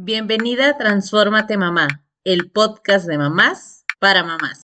Bienvenida a Transfórmate Mamá, el podcast de mamás para mamás.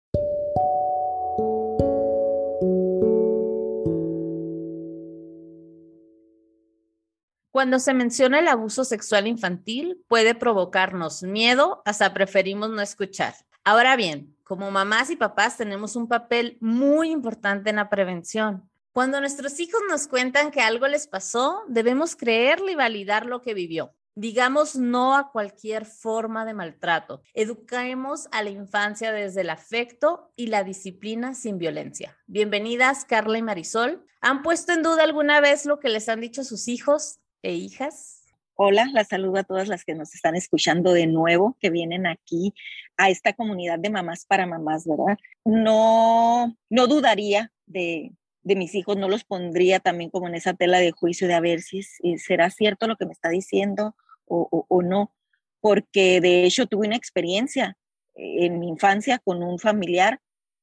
Cuando se menciona el abuso sexual infantil, puede provocarnos miedo, hasta preferimos no escuchar. Ahora bien, como mamás y papás tenemos un papel muy importante en la prevención. Cuando nuestros hijos nos cuentan que algo les pasó, debemos creerle y validar lo que vivió. Digamos no a cualquier forma de maltrato. Eduquemos a la infancia desde el afecto y la disciplina sin violencia. Bienvenidas, Carla y Marisol. ¿Han puesto en duda alguna vez lo que les han dicho sus hijos e hijas? Hola, las saludo a todas las que nos están escuchando de nuevo, que vienen aquí a esta comunidad de mamás para mamás, ¿verdad? No, no dudaría de, de mis hijos, no los pondría también como en esa tela de juicio de a ver si, será cierto lo que me está diciendo o, o, no, porque de hecho tuve una experiencia en mi infancia con un familiar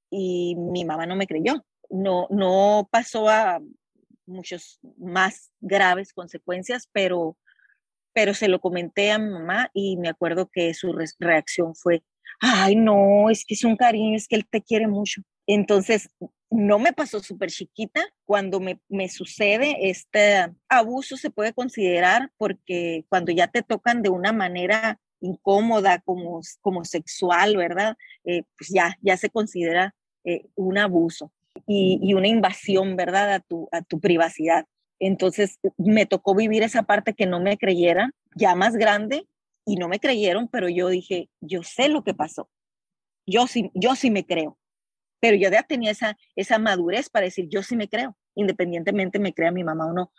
y mi mamá no me creyó. No, no pasó a muchos más graves consecuencias, pero, pero se lo comenté a mi mamá y me acuerdo que su reacción fue, ay, no, es que es un cariño, es que él te quiere mucho. Entonces, no me pasó súper chiquita. Cuando me, me, sucede este abuso se puede considerar porque cuando ya te tocan de una manera incómoda como, como sexual, ¿verdad? Eh, pues ya, ya se considera eh, un abuso y, y, una invasión, ¿verdad? A tu, a tu privacidad. Entonces me tocó vivir esa parte que no me creyeran, ya más grande, y no me creyeron, pero yo dije, yo sé lo que pasó. Yo sí, yo sí me creo pero yo ya tenía esa, esa madurez para decir, yo sí me creo, independientemente me crea mi mamá o no.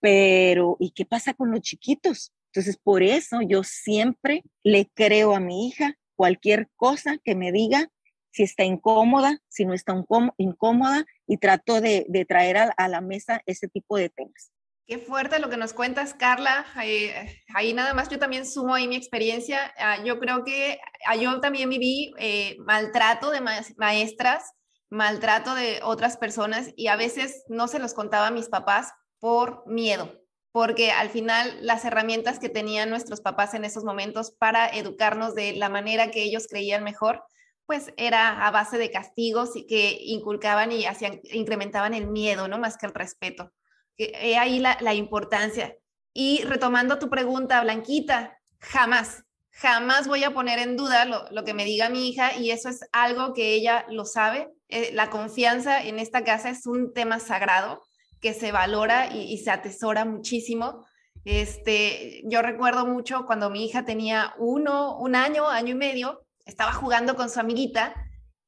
Pero, ¿y qué pasa con los chiquitos? Entonces, por eso yo siempre le creo a mi hija cualquier cosa que me diga, si está incómoda, si no está incómoda, y trato de, traer a, la mesa ese tipo de temas. Qué fuerte lo que nos cuentas, Carla. Ahí, ahí nada más yo también sumo ahí mi experiencia. Ah, yo creo que ah, yo también viví eh, maltrato de maestras, maltrato de otras personas y a veces no se los contaba a mis papás por miedo, porque al final las herramientas que tenían nuestros papás en esos momentos para educarnos de la manera que ellos creían mejor, pues era a base de castigos y que inculcaban y hacían, incrementaban el miedo, ¿no? Más que el respeto. He ahí la, la importancia. Y retomando tu pregunta, Blanquita, jamás, jamás voy a poner en duda lo, lo, que me diga mi hija y eso es algo que ella lo sabe. Eh, la confianza en esta casa es un tema sagrado que se valora y, se atesora muchísimo. Este, yo recuerdo mucho cuando mi hija tenía uno, un año, año y medio, estaba jugando con su amiguita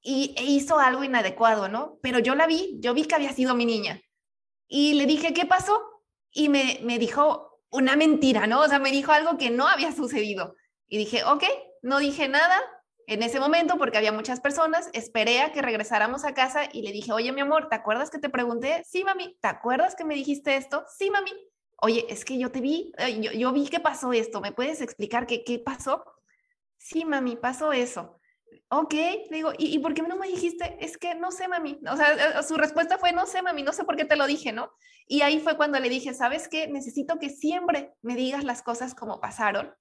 y e hizo algo inadecuado, ¿no? Pero yo la vi, yo vi que había sido mi niña y le dije, ¿qué pasó? Y me, me dijo una mentira, ¿no? O sea, me dijo algo que no había sucedido. Y dije, ok, no dije nada en ese momento porque había muchas personas, esperé a que regresáramos a casa y le dije, oye, mi amor, ¿te acuerdas que te pregunté? Sí, mami, ¿te acuerdas que me dijiste esto? Sí, mami. Oye, es que yo te vi, yo, yo vi que pasó esto, ¿me puedes explicar qué, qué pasó? Sí, mami, pasó eso ok, le digo, ¿y, ¿y, por qué no me dijiste? Es que no sé, mami. O sea, eh, su respuesta fue, no sé, mami, no sé por qué te lo dije, ¿no? Y ahí fue cuando le dije, ¿sabes qué? Necesito que siempre me digas las cosas como pasaron,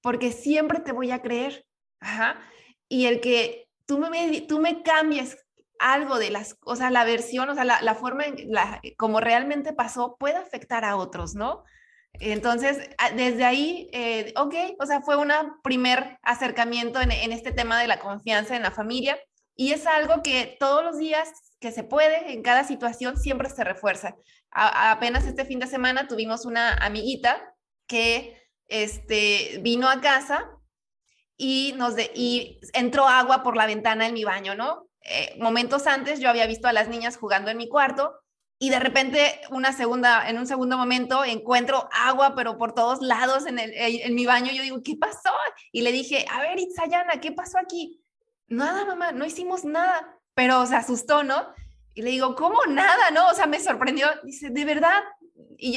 porque siempre te voy a creer. Ajá. Y el que tú me, tú me cambies algo de las, sea, la versión, o sea, la, la forma en la, como realmente pasó puede afectar a otros, ¿no? Entonces, ah, desde ahí, eh, ok, o sea, fue un primer acercamiento en, este tema de la confianza en la familia y es algo que todos los días que se puede, en cada situación, siempre se refuerza. Apenas este fin de semana tuvimos una amiguita que este, vino a casa y, nos de, y entró agua por la ventana en mi baño, ¿no? Eh, momentos antes yo había visto a las niñas jugando en mi cuarto y de repente una segunda, en un segundo momento encuentro agua, pero por todos lados en, el, en mi baño. Yo digo, ¿qué pasó? Y le dije, a ver, Itzayana, ¿qué pasó aquí? Nada, mamá, no hicimos nada, pero se asustó, ¿no? Y le digo, ¿cómo nada? ¿No? O sea, me sorprendió. Dice, ¿de verdad?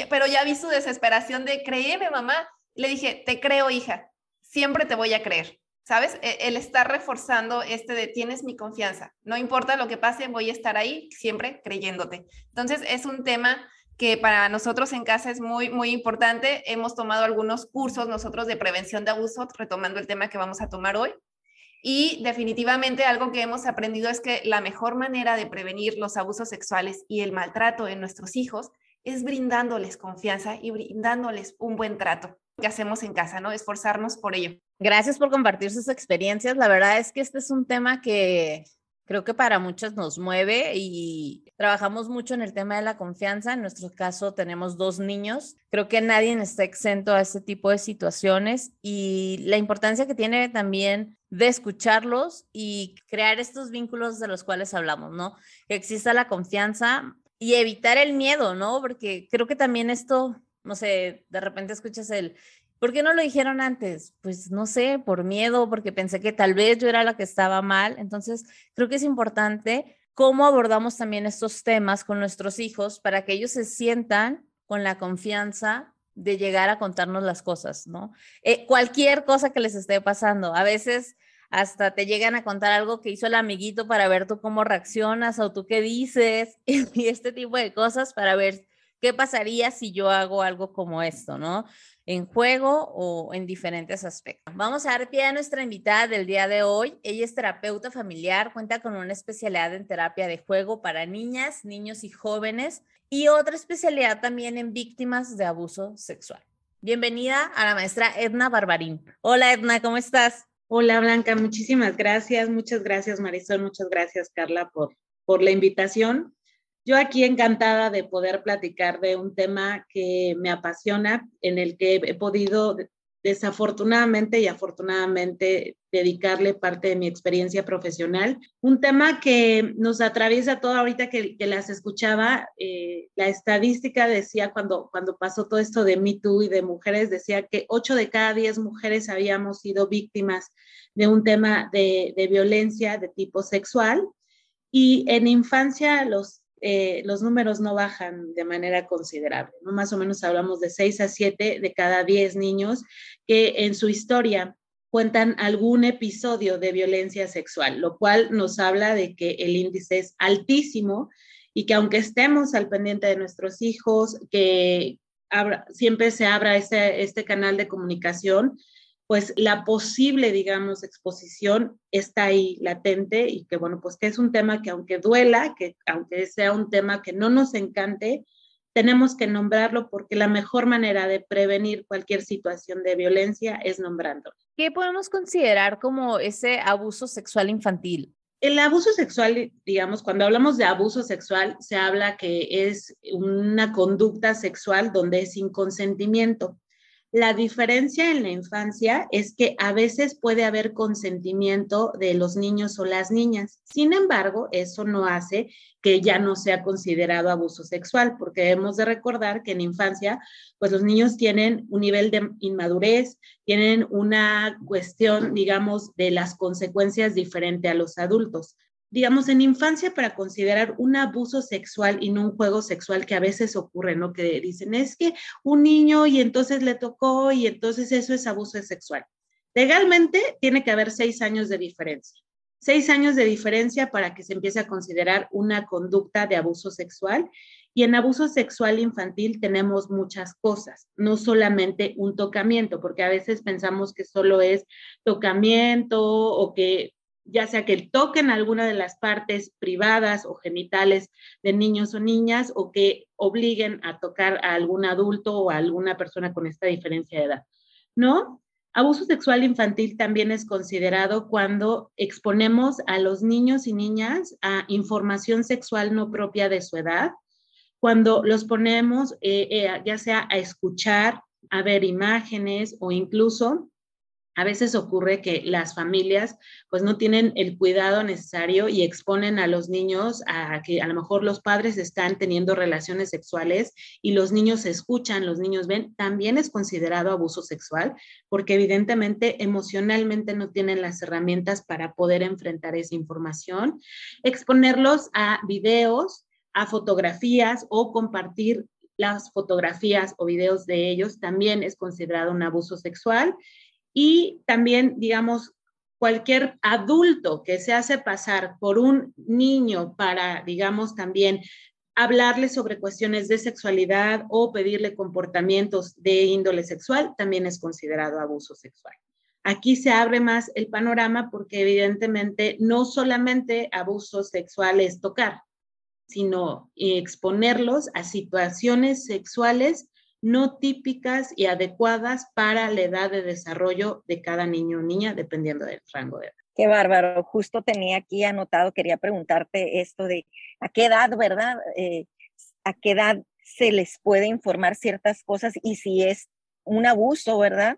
Pero ya vi su desesperación de, créeme, mamá. Le dije, te creo, hija, siempre te voy a creer. ¿Sabes? E, el estar reforzando este de tienes mi confianza, no importa lo que pase, voy a estar ahí siempre creyéndote. Entonces es un tema que para nosotros en casa es muy, muy importante. Hemos tomado algunos cursos nosotros de prevención de abuso, retomando el tema que vamos a tomar hoy. Y definitivamente algo que hemos aprendido es que la mejor manera de prevenir los abusos sexuales y el maltrato en nuestros hijos es brindándoles confianza y brindándoles un buen trato que hacemos en casa, ¿no? Esforzarnos por ello. Gracias por compartir sus experiencias. La verdad es que este es un tema que creo que para muchos nos mueve y trabajamos mucho en el tema de la confianza. En nuestro caso tenemos dos niños. Creo que nadie está exento a este tipo de situaciones y la importancia que tiene también de escucharlos y crear estos vínculos de los cuales hablamos, ¿no? Que exista la confianza y evitar el miedo, ¿no? Porque creo que también esto, no sé, de repente escuchas el, ¿por qué no lo dijeron antes? Pues no sé, por miedo, porque pensé que tal vez yo era la que estaba mal. Entonces, creo que es importante cómo abordamos también estos temas con nuestros hijos para que ellos se sientan con la confianza de llegar a contarnos las cosas, ¿no? Eh, cualquier cosa que les esté pasando. A veces hasta te llegan a contar algo que hizo el amiguito para ver tú cómo reaccionas o tú qué dices y este tipo de cosas para ver qué pasaría si yo hago algo como esto, ¿no? En juego o en diferentes aspectos. Vamos a dar pie a nuestra invitada del día de hoy. Ella es terapeuta familiar, cuenta con una especialidad en terapia de juego para niñas, niños y jóvenes y otra especialidad también en víctimas de abuso sexual. Bienvenida a la maestra Edna Barbarín. Hola Edna, ¿cómo estás? Hola Blanca, muchísimas gracias, muchas gracias Marisol, muchas gracias Carla por, por la invitación. Yo aquí encantada de poder platicar de un tema que me apasiona, en el que he podido desafortunadamente y afortunadamente dedicarle parte de mi experiencia profesional. Un tema que nos atraviesa todo ahorita que, las escuchaba, eh, la estadística decía cuando, cuando pasó todo esto de Me Too y de mujeres, decía que 8 de cada 10 mujeres habíamos sido víctimas de un tema de, de violencia de tipo sexual. Y en infancia los eh, los números no bajan de manera considerable. Más o menos hablamos de 6 a 7 de cada 10 niños que en su historia cuentan algún episodio de violencia sexual, lo cual nos habla de que el índice es altísimo y que aunque estemos al pendiente de nuestros hijos, que siempre se abra este, este canal de comunicación, pues la posible, digamos, exposición está ahí latente y que, bueno, pues que es un tema que aunque duela, que aunque sea un tema que no nos encante, tenemos que nombrarlo porque la mejor manera de prevenir cualquier situación de violencia es nombrándolo. ¿Qué podemos considerar como ese abuso sexual infantil? El abuso sexual, digamos, cuando hablamos de abuso sexual, se habla que es una conducta sexual donde es sin consentimiento. La diferencia en la infancia es que a veces puede haber consentimiento de los niños o las niñas. Sin embargo, eso no hace que ya no sea considerado abuso sexual, porque debemos de recordar que en infancia, pues los niños tienen un nivel de inmadurez, tienen una cuestión, digamos, de las consecuencias diferente a los adultos digamos, en infancia para considerar un abuso sexual y no un juego sexual que a veces ocurre, ¿no? Que dicen, es que un niño y entonces le tocó y entonces eso es abuso sexual. Legalmente tiene que haber seis años de diferencia. Seis años de diferencia para que se empiece a considerar una conducta de abuso sexual. Y en abuso sexual infantil tenemos muchas cosas, no solamente un tocamiento, porque a veces pensamos que solo es tocamiento o que ya sea que toquen alguna de las partes privadas o genitales de niños o niñas o que obliguen a tocar a algún adulto o a alguna persona con esta diferencia de edad. ¿No? Abuso sexual infantil también es considerado cuando exponemos a los niños y niñas a información sexual no propia de su edad, cuando los ponemos eh, eh, ya sea a escuchar, a ver imágenes o incluso a veces ocurre que las familias pues no tienen el cuidado necesario y exponen a los niños a que a lo mejor los padres están teniendo relaciones sexuales y los niños escuchan, los niños ven, también es considerado abuso sexual porque evidentemente emocionalmente no tienen las herramientas para poder enfrentar esa información. Exponerlos a videos, a fotografías o compartir las fotografías o videos de ellos también es considerado un abuso sexual y también, digamos, cualquier adulto que se hace pasar por un niño para, digamos, también hablarle sobre cuestiones de sexualidad o pedirle comportamientos de índole sexual también es considerado abuso sexual. Aquí se abre más el panorama porque evidentemente no solamente abuso sexual es tocar, sino exponerlos a situaciones sexuales no típicas y adecuadas para la edad de desarrollo de cada niño o niña, dependiendo del rango de edad. Qué bárbaro. Justo tenía aquí anotado, quería preguntarte esto de a qué edad, ¿verdad? Eh, a qué edad se les puede informar ciertas cosas y si es un abuso, ¿verdad?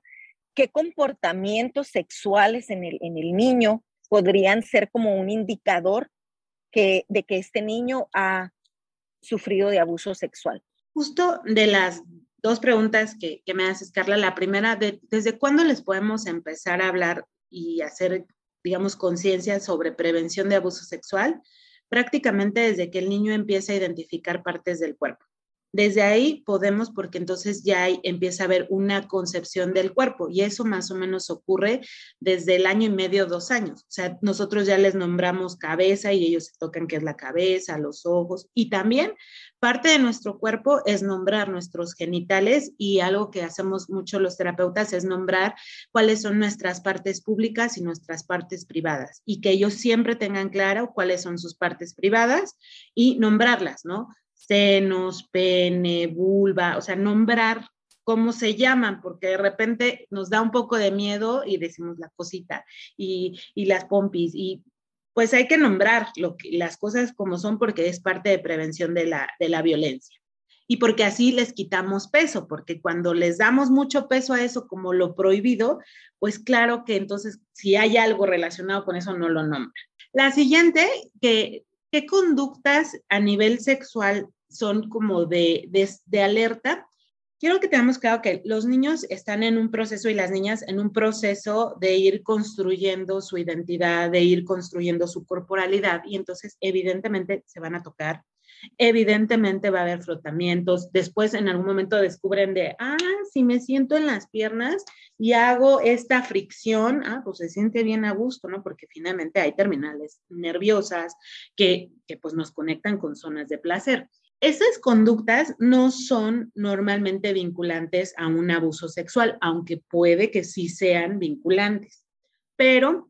¿Qué comportamientos sexuales en el, en el niño podrían ser como un indicador que, de que este niño ha sufrido de abuso sexual? Justo de las dos preguntas que, me haces, Carla. La primera, de, ¿desde cuándo les podemos empezar a hablar y hacer digamos, conciencia sobre prevención de abuso sexual, prácticamente desde que el niño empieza a identificar partes del cuerpo. Desde ahí podemos, porque entonces ya empieza a haber una concepción del cuerpo y eso más o menos ocurre desde el año y medio, dos años. O sea, nosotros ya les nombramos cabeza y ellos se tocan qué es la cabeza, los ojos y también parte de nuestro cuerpo es nombrar nuestros genitales y algo que hacemos mucho los terapeutas es nombrar cuáles son nuestras partes públicas y nuestras partes privadas y que ellos siempre tengan claro cuáles son sus partes privadas y nombrarlas, ¿no? Senos, pene, vulva, o sea, nombrar cómo se llaman, porque de repente nos da un poco de miedo y decimos la cosita y, las pompis y pues hay que nombrar lo que, las cosas como son porque es parte de prevención de la, de la violencia. Y porque así les quitamos peso, porque cuando les damos mucho peso a eso como lo prohibido, pues claro que entonces si hay algo relacionado con eso no lo nombran. La siguiente, que, ¿qué conductas a nivel sexual son como de, de, alerta. Quiero que tengamos claro que los niños están en un proceso y las niñas en un proceso de ir construyendo su identidad, de ir construyendo su corporalidad y entonces evidentemente se van a tocar, evidentemente va a haber frotamientos, después en algún momento descubren de, ah, si me siento en las piernas y hago esta fricción, ah, pues se siente bien a gusto, ¿no? Porque finalmente hay terminales nerviosas que, que pues nos conectan con zonas de placer. Esas conductas no son normalmente vinculantes a un abuso sexual, aunque puede que sí sean vinculantes, pero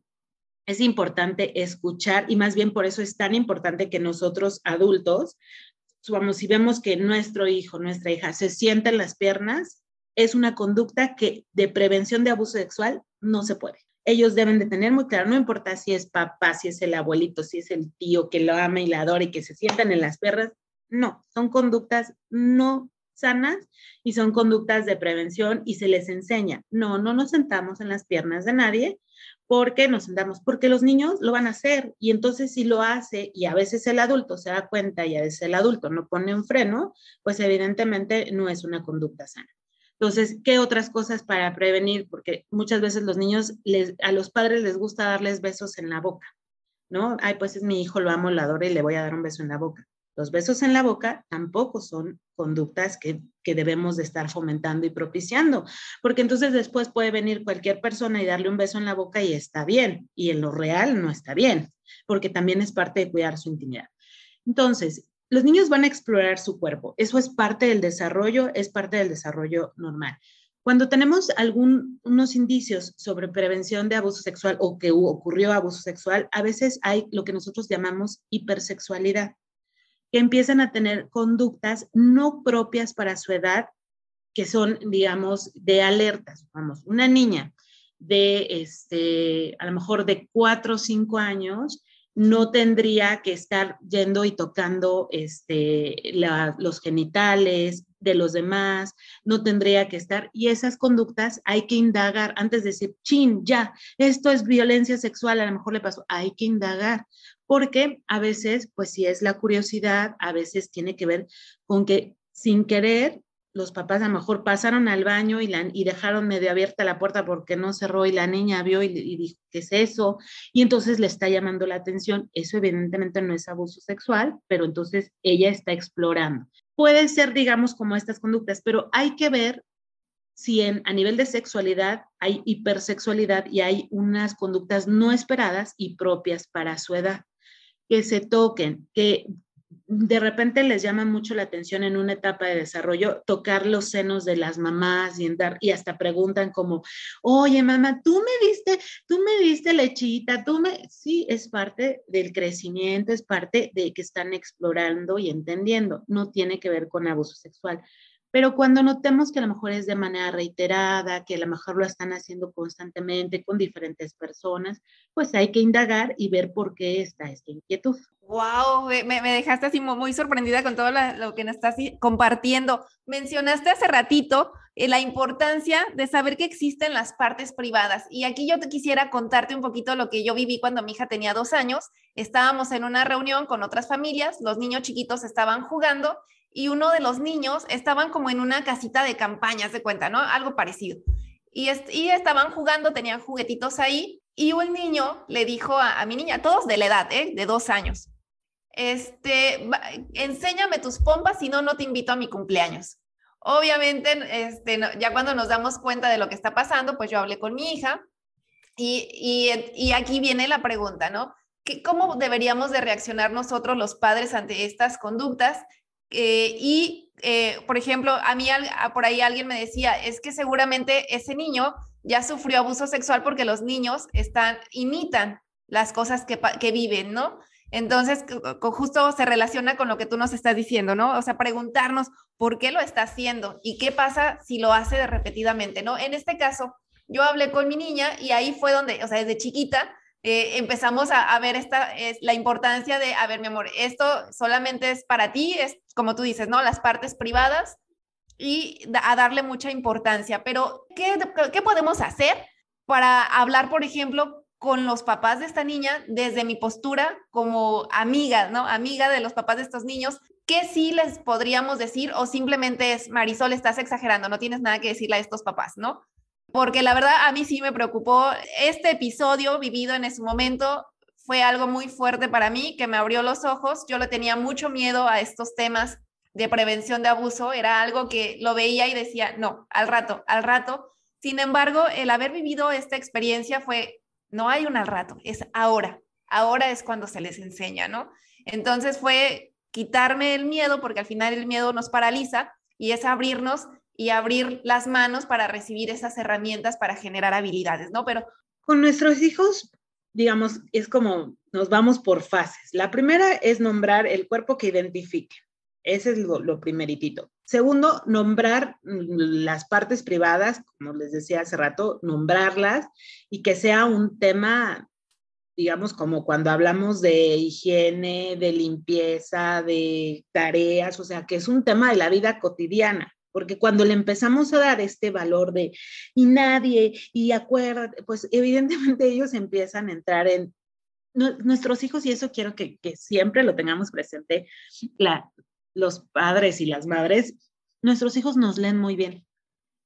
es importante escuchar y más bien por eso es tan importante que nosotros adultos, vamos, si vemos que nuestro hijo, nuestra hija se sienta en las piernas, es una conducta que de prevención de abuso sexual no se puede. Ellos deben de tener muy claro, no importa si es papá, si es el abuelito, si es el tío que lo ama y la adora y que se sientan en las piernas, no, son conductas no sanas y son conductas de prevención y se les enseña. No, no nos sentamos en las piernas de nadie porque nos sentamos, porque los niños lo van a hacer y entonces si lo hace y a veces el adulto se da cuenta y a veces el adulto no pone un freno, pues evidentemente no es una conducta sana. Entonces, ¿qué otras cosas para prevenir? Porque muchas veces los niños, a los padres les gusta darles besos en la boca, ¿no? Ay, pues es mi hijo, lo amo, lo adoro y le voy a dar un beso en la boca. Los besos en la boca tampoco son conductas que, debemos de estar fomentando y propiciando, porque entonces después puede venir cualquier persona y darle un beso en la boca y está bien, y en lo real no está bien, porque también es parte de cuidar su intimidad. Entonces, los niños van a explorar su cuerpo, eso es parte del desarrollo, es parte del desarrollo normal. Cuando tenemos algunos indicios sobre prevención de abuso sexual o que ocurrió abuso sexual, a veces hay lo que nosotros llamamos hipersexualidad que empiezan a tener conductas no propias para su edad, que son, digamos, de alertas. Vamos, una niña de, este, a lo mejor de cuatro o cinco años, no tendría que estar yendo y tocando este, los genitales de los demás, no tendría que estar, y esas conductas hay que indagar antes de decir, chin, ya, esto es violencia sexual, a lo mejor le pasó, hay que indagar, porque a veces, pues si es la curiosidad, a veces tiene que ver con que sin querer los papás a lo mejor pasaron al baño y, la, y dejaron medio abierta la puerta porque no cerró y la niña vio y, dijo, ¿qué es eso? Y entonces le está llamando la atención. Eso evidentemente no es abuso sexual, pero entonces ella está explorando. Puede ser, digamos, como estas conductas, pero hay que ver si en, a nivel de sexualidad hay hipersexualidad y hay unas conductas no esperadas y propias para su edad que se toquen, que de repente les llama mucho la atención en una etapa de desarrollo tocar los senos de las mamás y, dar, y hasta preguntan como, oye mamá, tú me diste, tú me diste lechita, tú me, sí, es parte del crecimiento, es parte de que están explorando y entendiendo, no tiene que ver con abuso sexual. Pero cuando notemos que a lo mejor es de manera reiterada, que a lo mejor lo están haciendo constantemente con diferentes personas, pues hay que indagar y ver por qué está esta inquietud. Wow, me, dejaste así muy sorprendida con todo lo que nos estás compartiendo. Mencionaste hace ratito eh, la importancia de saber que existen las partes privadas. Y aquí yo te quisiera contarte un poquito lo que yo viví cuando mi hija tenía dos años. Estábamos en una reunión con otras familias, los niños chiquitos estaban jugando y uno de los niños estaban como en una casita de campaña, de cuenta, ¿no? Algo parecido. Y, y estaban jugando, tenían juguetitos ahí, y un niño le dijo a, mi niña, todos de la edad, ¿eh? De dos años, este, enséñame tus pompas, si no, no te invito a mi cumpleaños. Obviamente, este, ya cuando nos damos cuenta de lo que está pasando, pues yo hablé con mi hija y, y, y aquí viene la pregunta, ¿no? ¿Cómo deberíamos de reaccionar nosotros los padres ante estas conductas eh, y, eh, por ejemplo, a mí por ahí alguien me decía, es que seguramente ese niño ya sufrió abuso sexual porque los niños están, imitan las cosas que, que viven, ¿no? Entonces, justo se relaciona con lo que tú nos estás diciendo, ¿no? O sea, preguntarnos por qué lo está haciendo y qué pasa si lo hace repetidamente, ¿no? En este caso, yo hablé con mi niña y ahí fue donde, o sea, desde chiquita, eh, empezamos a, ver esta, es la importancia de, a ver, mi amor, esto solamente es para ti, es como tú dices, ¿no? Las partes privadas y a darle mucha importancia. Pero, ¿qué, ¿qué podemos hacer para hablar, por ejemplo, con los papás de esta niña desde mi postura como amiga, ¿no? Amiga de los papás de estos niños, ¿qué sí les podríamos decir o simplemente es, Marisol, estás exagerando, no tienes nada que decirle a estos papás, ¿no? Porque la verdad a mí sí me preocupó este episodio vivido en ese momento. Fue algo muy fuerte para mí que me abrió los ojos. Yo le tenía mucho miedo a estos temas de prevención de abuso. Era algo que lo veía y decía, no, al rato, al rato. Sin embargo, el haber vivido esta experiencia fue, no hay un al rato, es ahora. Ahora es cuando se les enseña, ¿no? Entonces fue quitarme el miedo, porque al final el miedo nos paraliza y es abrirnos y abrir las manos para recibir esas herramientas para generar habilidades, ¿no? Pero con nuestros hijos, digamos, es como nos vamos por fases. La primera es nombrar el cuerpo que identifique. Ese es lo, lo primeritito. Segundo, nombrar las partes privadas, como les decía hace rato, nombrarlas y que sea un tema, digamos, como cuando hablamos de higiene, de limpieza, de tareas, o sea, que es un tema de la vida cotidiana porque cuando le empezamos a dar este valor de y nadie, y acuérdate, pues evidentemente ellos empiezan a entrar en nuestros hijos, y eso quiero que, siempre lo tengamos presente, la, los padres y las madres, nuestros hijos nos leen muy bien.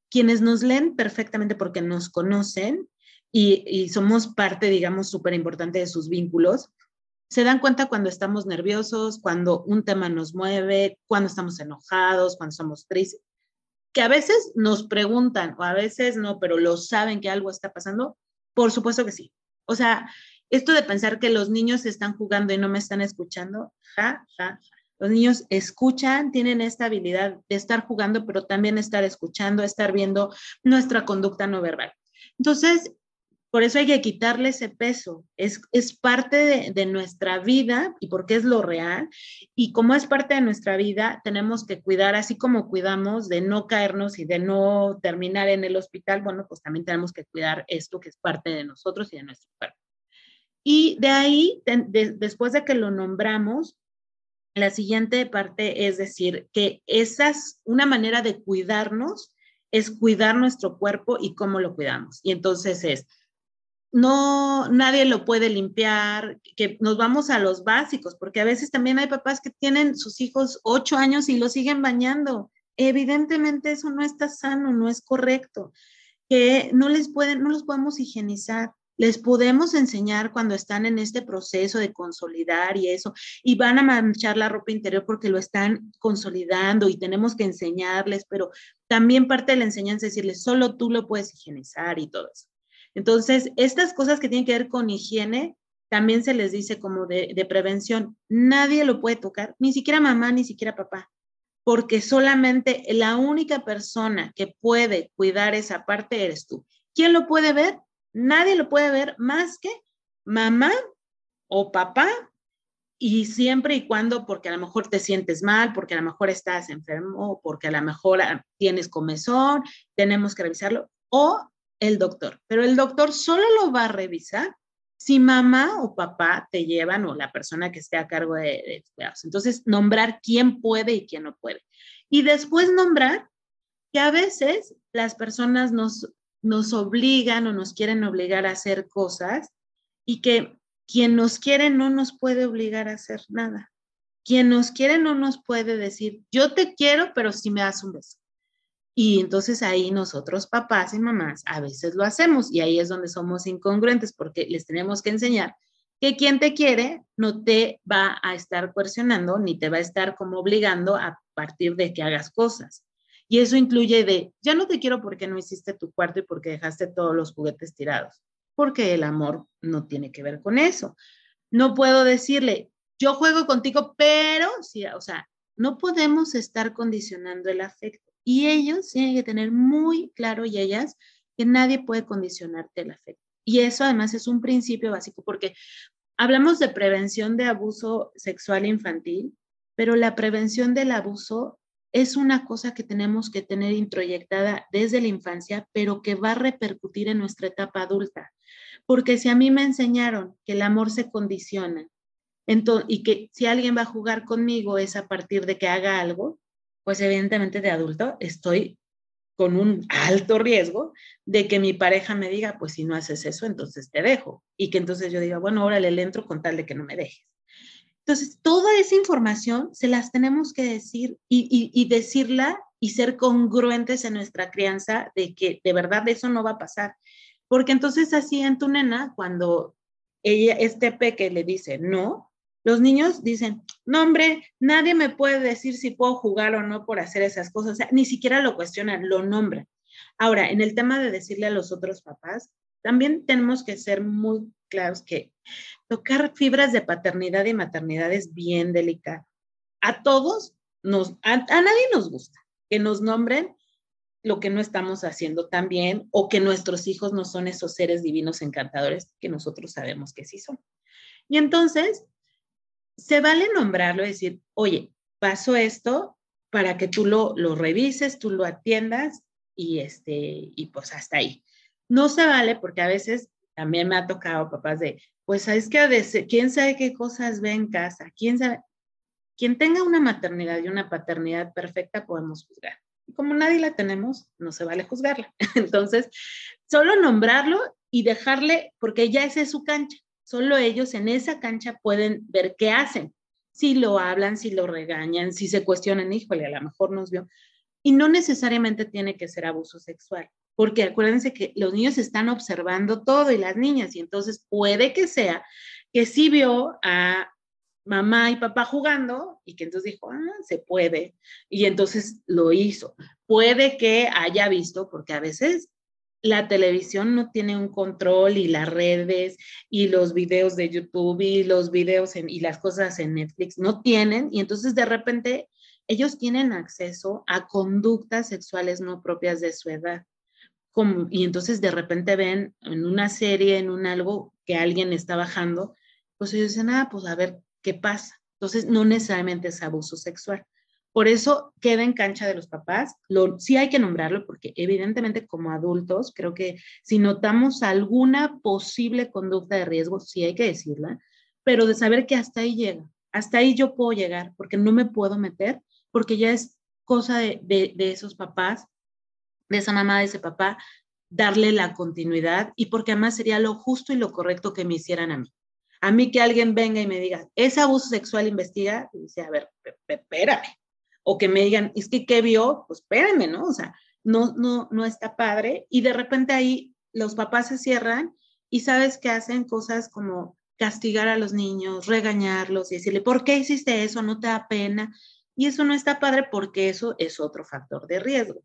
Quienes nos leen perfectamente porque nos conocen y, y somos parte, digamos, súper importante de sus vínculos, se dan cuenta cuando estamos nerviosos, cuando un tema nos mueve, cuando estamos enojados, cuando estamos tristes que a veces nos preguntan o a veces no, pero lo saben que algo está pasando, por supuesto que sí. O sea, esto de pensar que los niños están jugando y no me están escuchando, ja, ja. Los niños escuchan, tienen esta habilidad de estar jugando, pero también estar escuchando, estar viendo nuestra conducta no verbal. Entonces, por eso hay que quitarle ese peso. Es, es parte de, nuestra vida y porque es lo real. Y como es parte de nuestra vida, tenemos que cuidar, así como cuidamos de no caernos y de no terminar en el hospital, bueno, pues también tenemos que cuidar esto que es parte de nosotros y de nuestro cuerpo. Y de ahí, después de que lo nombramos, la siguiente parte es decir que esa es una manera de cuidarnos, es cuidar nuestro cuerpo y cómo lo cuidamos. Y entonces es no, nadie lo puede limpiar, que nos vamos a los básicos, porque a veces también hay papás que tienen sus hijos ocho años y lo siguen bañando. Evidentemente eso no está sano, no es correcto, que no les pueden, no los podemos higienizar. Les podemos enseñar cuando están en este proceso de consolidar y eso, y van a manchar la ropa interior porque lo están consolidando y tenemos que enseñarles, pero también parte de la enseñanza es decirles, solo tú lo puedes higienizar y todo eso. Entonces, estas cosas que tienen que ver con higiene, también se les dice como de, prevención, nadie lo puede tocar, ni siquiera mamá, ni siquiera papá porque solamente la única persona que puede cuidar esa parte eres tú. ¿Quién lo puede ver? Nadie lo puede ver más que mamá o papá y siempre y cuando, porque a lo mejor te sientes mal, porque a lo mejor estás enfermo, porque a lo mejor ah, tienes comezón, tenemos que revisarlo, o el doctor. Pero el doctor solo lo va a revisar si mamá o papá te llevan o la persona que esté a cargo de, cuidados. Entonces, nombrar quién puede y quién no puede. Y después nombrar que a veces las personas nos, nos obligan o nos quieren obligar a hacer cosas y que quien nos quiere no nos puede obligar a hacer nada. Quien nos quiere no nos puede decir, yo te quiero, pero si me das un beso. Y entonces ahí nosotros, papás y mamás, a veces lo hacemos y ahí es donde somos incongruentes porque les tenemos que enseñar que quien te quiere no te va a estar coercionando ni te va a estar como obligando a partir de que hagas cosas. Y eso incluye de, ya no te quiero porque no hiciste tu cuarto y porque dejaste todos los juguetes tirados, porque el amor no tiene que ver con eso. No puedo decirle, yo juego contigo, pero, sí, o sea, no podemos estar condicionando el afecto. Y ellos tienen que tener muy claro y ellas que nadie puede condicionarte el afecto. Y eso además es un principio básico porque hablamos de prevención de abuso sexual infantil, pero la prevención del abuso es una cosa que tenemos que tener introyectada desde la infancia, pero que va a repercutir en nuestra etapa adulta. Porque si a mí me enseñaron que el amor se condiciona y que si alguien va a jugar conmigo es a partir de que haga algo, pues evidentemente de adulto estoy con un alto riesgo de que mi pareja me diga, pues si no haces eso, entonces te dejo. Y que entonces yo diga, bueno, ahora le entro con tal de que no me dejes. Entonces, toda esa información se las tenemos que decir y, y, decirla y ser congruentes en nuestra crianza de que de verdad eso no va a pasar. Porque entonces así en tu nena, cuando ella, este peque le dice no, los niños dicen, no, hombre, nadie me puede decir si puedo jugar o no por hacer esas cosas. O sea, ni siquiera lo cuestionan, lo nombran. Ahora, en el tema de decirle a los otros papás, también tenemos que ser muy claros que tocar fibras de paternidad y maternidad es bien delicado. A todos, nos, a, a nadie nos gusta que nos nombren lo que no estamos haciendo tan bien o que nuestros hijos no son esos seres divinos encantadores que nosotros sabemos que sí son. Y entonces, se vale nombrarlo y decir, oye, pasó esto para que tú lo, revises, tú lo atiendas y, este, y pues hasta ahí. No se vale porque a veces también me ha tocado papás de, pues sabes que quién sabe qué cosas ve en casa, quién sabe. Quien tenga una maternidad y una paternidad perfecta podemos juzgar. Como nadie la tenemos, no se vale juzgarla. Entonces, solo nombrarlo y dejarle, porque ya esa es su cancha. Solo ellos en esa cancha pueden ver qué hacen. Si lo hablan, si lo regañan, si se cuestionan, híjole, a lo mejor nos vio. Y no necesariamente tiene que ser abuso sexual, porque acuérdense que los niños están observando todo y las niñas, y entonces puede que sea que sí vio a mamá y papá jugando y que entonces dijo, ah, se puede, y entonces lo hizo. Puede que haya visto, porque a veces la televisión no tiene un control y las redes y los videos de YouTube y los videos y las cosas en Netflix no tienen y entonces de repente ellos tienen acceso a conductas sexuales no propias de su edad. Y entonces de repente ven en una serie, en un algo que alguien está bajando, pues ellos dicen, ah, pues a ver qué pasa. Entonces no necesariamente es abuso sexual. Por eso queda en cancha de los papás. Lo, sí hay que nombrarlo porque evidentemente como adultos creo que si notamos alguna posible conducta de riesgo, sí hay que decirla, pero de saber que hasta ahí llega, hasta ahí yo puedo llegar porque no me puedo meter, porque ya es cosa de, de, de esos papás, de esa mamá, de ese papá, darle la continuidad y porque además sería lo justo y lo correcto que me hicieran a mí. A mí que alguien venga y me diga, ¿es abuso sexual investiga? Y dice, a ver, espérame, o que me digan, es que ¿qué vio? Pues espérenme, ¿no? O sea, no, no, no está padre. Y de repente ahí los papás se cierran y sabes que hacen cosas como castigar a los niños, regañarlos y decirle, ¿por qué hiciste eso? ¿No te da pena? Y eso no está padre porque eso es otro factor de riesgo.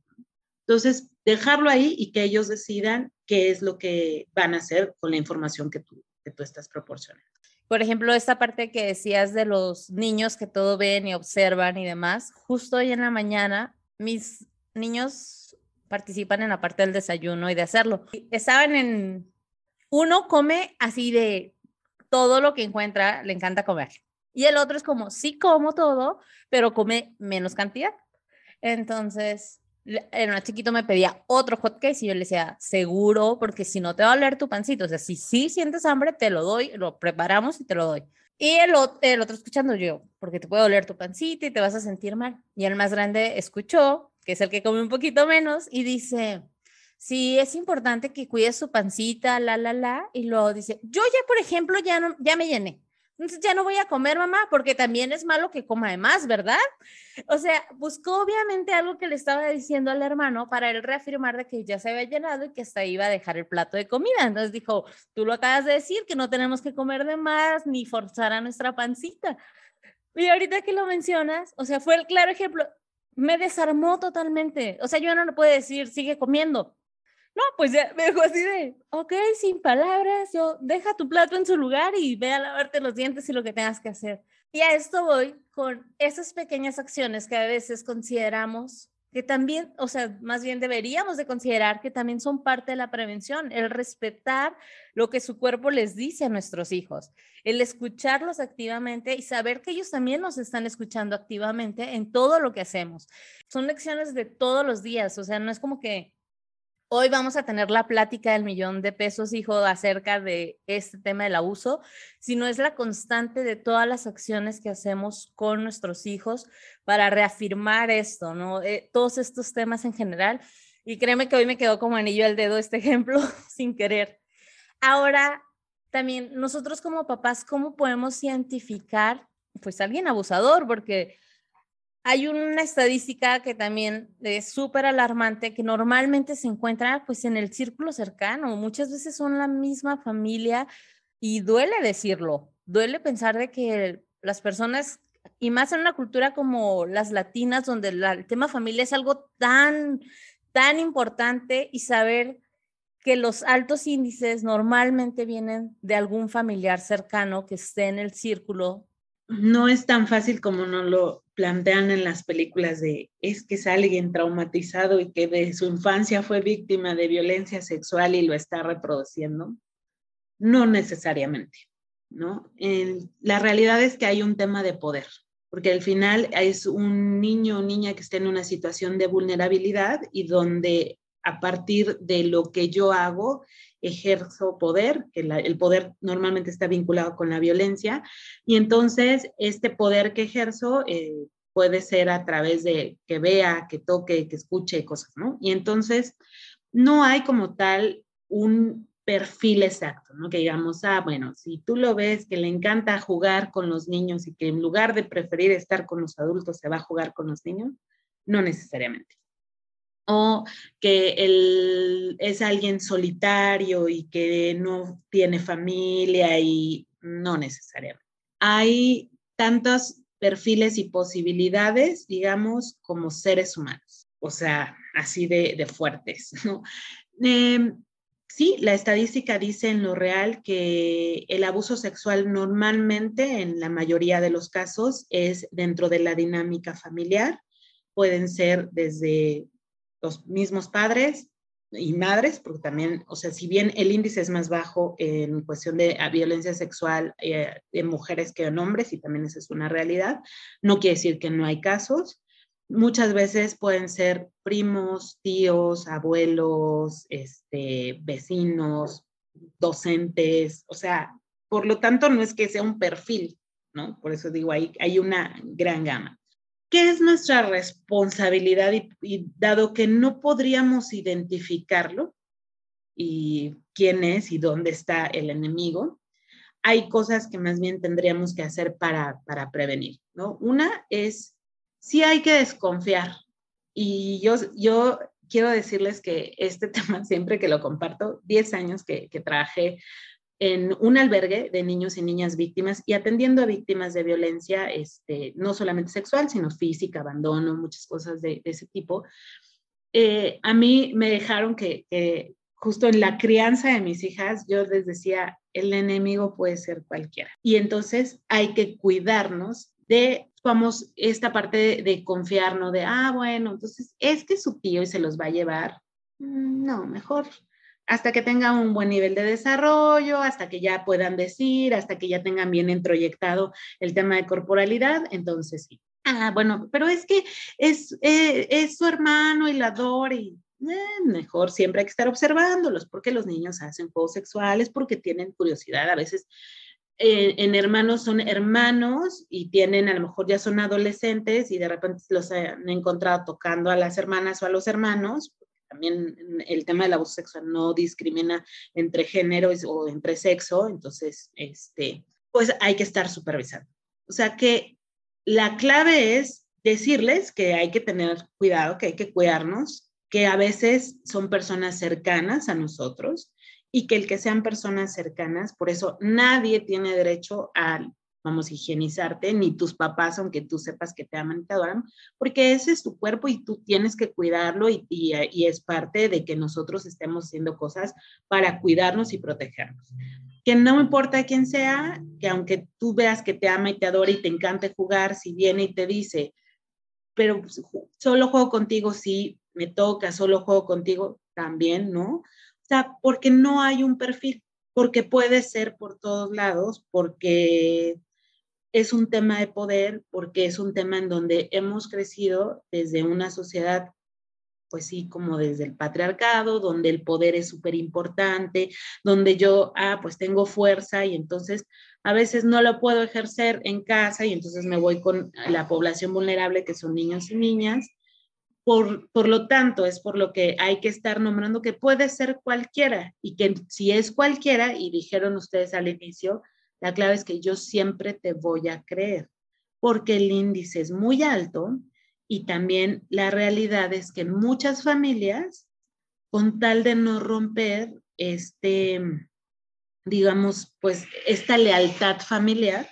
Entonces, dejarlo ahí y que ellos decidan qué es lo que van a hacer con la información que tú, que tú estás proporcionando. Por ejemplo, esta parte que decías de los niños que todo ven y observan y demás, justo hoy en la mañana mis niños participan en la parte del desayuno y de hacerlo. Estaban en, uno come así de todo lo que encuentra, le encanta comer. Y el otro es como, sí como todo, pero come menos cantidad. Entonces, el más chiquito me pedía otro hot cake y yo le decía, seguro, porque si no te va a oler tu pancito, o sea, si sí sientes hambre, te lo doy, lo preparamos y te lo doy. Y el, otro escuchando yo, porque te puede oler tu pancito y te vas a sentir mal. Y el más grande escuchó, que es el que come un poquito menos, y dice, sí, es importante que cuides su pancita, la, la, la, y luego dice, yo ya, por ejemplo, ya, no, ya me llené. Entonces ya no voy a comer, mamá, porque también es malo que coma de más, ¿verdad? O sea, buscó obviamente algo que le estaba diciendo al hermano para él reafirmar de que ya se había llenado y que hasta iba a dejar el plato de comida. Entonces dijo, tú lo acabas de decir, que no tenemos que comer de más ni forzar a nuestra pancita. Y ahorita que lo mencionas, o sea, fue el claro ejemplo, me desarmó totalmente. O sea, yo no le puedo decir, sigue comiendo. No, pues ya me dejó así de, ok, sin palabras, yo deja tu plato en su lugar y ve a lavarte los dientes y lo que tengas que hacer. Y a esto voy con esas pequeñas acciones que a veces consideramos que también, o sea, más bien deberíamos de considerar que también son parte de la prevención, el respetar lo que su cuerpo les dice a nuestros hijos, el escucharlos activamente y saber que ellos también nos están escuchando activamente en todo lo que hacemos. Son lecciones de todos los días, o sea, no es como que Hoy vamos a tener la plática del millón de pesos, hijo, acerca de este tema del abuso, sino es la constante de todas las acciones que hacemos con nuestros hijos para reafirmar esto, ¿no? Eh, todos estos temas en general. Y créeme que hoy me quedó como anillo al dedo este ejemplo sin querer. Ahora, también nosotros como papás, ¿cómo podemos identificar pues alguien abusador? Porque hay una estadística que también es súper alarmante, que normalmente se encuentra pues en el círculo cercano, muchas veces son la misma familia y duele decirlo, duele pensar de que las personas, y más en una cultura como las latinas, donde el tema familia es algo tan, tan importante y saber que los altos índices normalmente vienen de algún familiar cercano que esté en el círculo no es tan fácil como nos lo plantean en las películas de es que es alguien traumatizado y que de su infancia fue víctima de violencia sexual y lo está reproduciendo. No necesariamente, ¿no? la realidad es que hay un tema de poder, porque al final es un niño o niña que está en una situación de vulnerabilidad y donde a partir de lo que yo hago, ejerzo poder, que el poder normalmente está vinculado con la violencia, y entonces este poder que ejerzo eh, puede ser a través de que vea, que toque, que escuche cosas, ¿no? Y entonces no hay como tal un perfil exacto, ¿no? Que digamos, ah, bueno, si tú lo ves que le encanta jugar con los niños y que en lugar de preferir estar con los adultos se va a jugar con los niños, no necesariamente o que él es alguien solitario y que no tiene familia y no necesariamente. Hay tantos perfiles y posibilidades, digamos, como seres humanos, o sea, así de, fuertes, ¿no? Em, sí, la estadística dice en lo real que el abuso sexual normalmente, en la mayoría de los casos, es dentro de la dinámica familiar. Pueden ser desde los mismos padres y madres, porque también, o sea, si bien el índice es más bajo en cuestión de ah, violencia sexual eh, en mujeres que en hombres, y también esa es una realidad, no quiere decir que no hay casos. Muchas veces pueden ser primos, tíos, abuelos, este, vecinos, docentes, o sea, por lo tanto no es que sea un perfil, ¿no? Por eso digo, hay, hay una gran gama. ¿Qué es nuestra responsabilidad? Y, dado que no podríamos identificarlo y quién es y dónde está el enemigo, hay cosas que más bien tendríamos que hacer para, para prevenir, ¿no? Una es, sí hay que desconfiar. Y yo, yo quiero decirles que este tema, siempre que lo comparto, 10 años que, que trabajé en un albergue de niños y niñas víctimas y atendiendo a víctimas de violencia, este, no solamente sexual, sino física, abandono, muchas cosas de, ese tipo. Eh, a mí me dejaron que, justo en la crianza de mis hijas, yo les decía, el enemigo puede ser cualquiera. Y entonces hay que cuidarnos de, vamos, esta parte de, de confiarnos, de, ah, bueno, entonces este es su tío y se los va a llevar. Mm, no, mejor hasta que tengan un buen nivel de desarrollo, hasta que ya puedan decir, hasta que ya tengan bien introyectado el tema de corporalidad, entonces sí. Ah, bueno, pero es que es, eh, es su hermano y la adora y eh, mejor siempre hay que estar observándolos porque los niños hacen juegos sexuales, porque tienen curiosidad. A veces eh, en hermanos son hermanos y tienen, a lo mejor ya son adolescentes y de repente los han encontrado tocando a las hermanas o a los hermanos. También el tema del abuso sexual no discrimina entre géneros o entre sexo, entonces, este, pues hay que estar supervisando. O sea que la clave es decirles que hay que tener cuidado, que hay que cuidarnos, que a veces son personas cercanas a nosotros y que el que sean personas cercanas, por eso nadie tiene derecho a, vamos, higienizarte, ni tus papás, aunque tú sepas que te aman y te adoran, porque ese es tu cuerpo y tú tienes que cuidarlo y, y, es parte de que nosotros estemos haciendo cosas para cuidarnos y protegernos. Que no importa quién sea, que aunque tú veas que te ama y te adora y te encante jugar, si viene y te dice, pero solo juego contigo si me toca, solo juego contigo también, ¿no? O sea, porque no hay un perfil, porque puede ser por todos lados, porque es un tema de poder, porque es un tema en donde hemos crecido desde una sociedad, pues sí, como desde el patriarcado, donde el poder es súper importante, donde yo, ah, pues tengo fuerza y entonces a veces no lo puedo ejercer en casa y entonces me voy con la población vulnerable que son niños y niñas. Por, por, lo tanto, es por lo que hay que estar nombrando que puede ser cualquiera y que si es cualquiera, y dijeron ustedes al inicio, la clave es que yo siempre te voy a creer, porque el índice es muy alto y también la realidad es que muchas familias, con tal de no romper este, digamos, pues esta lealtad familiar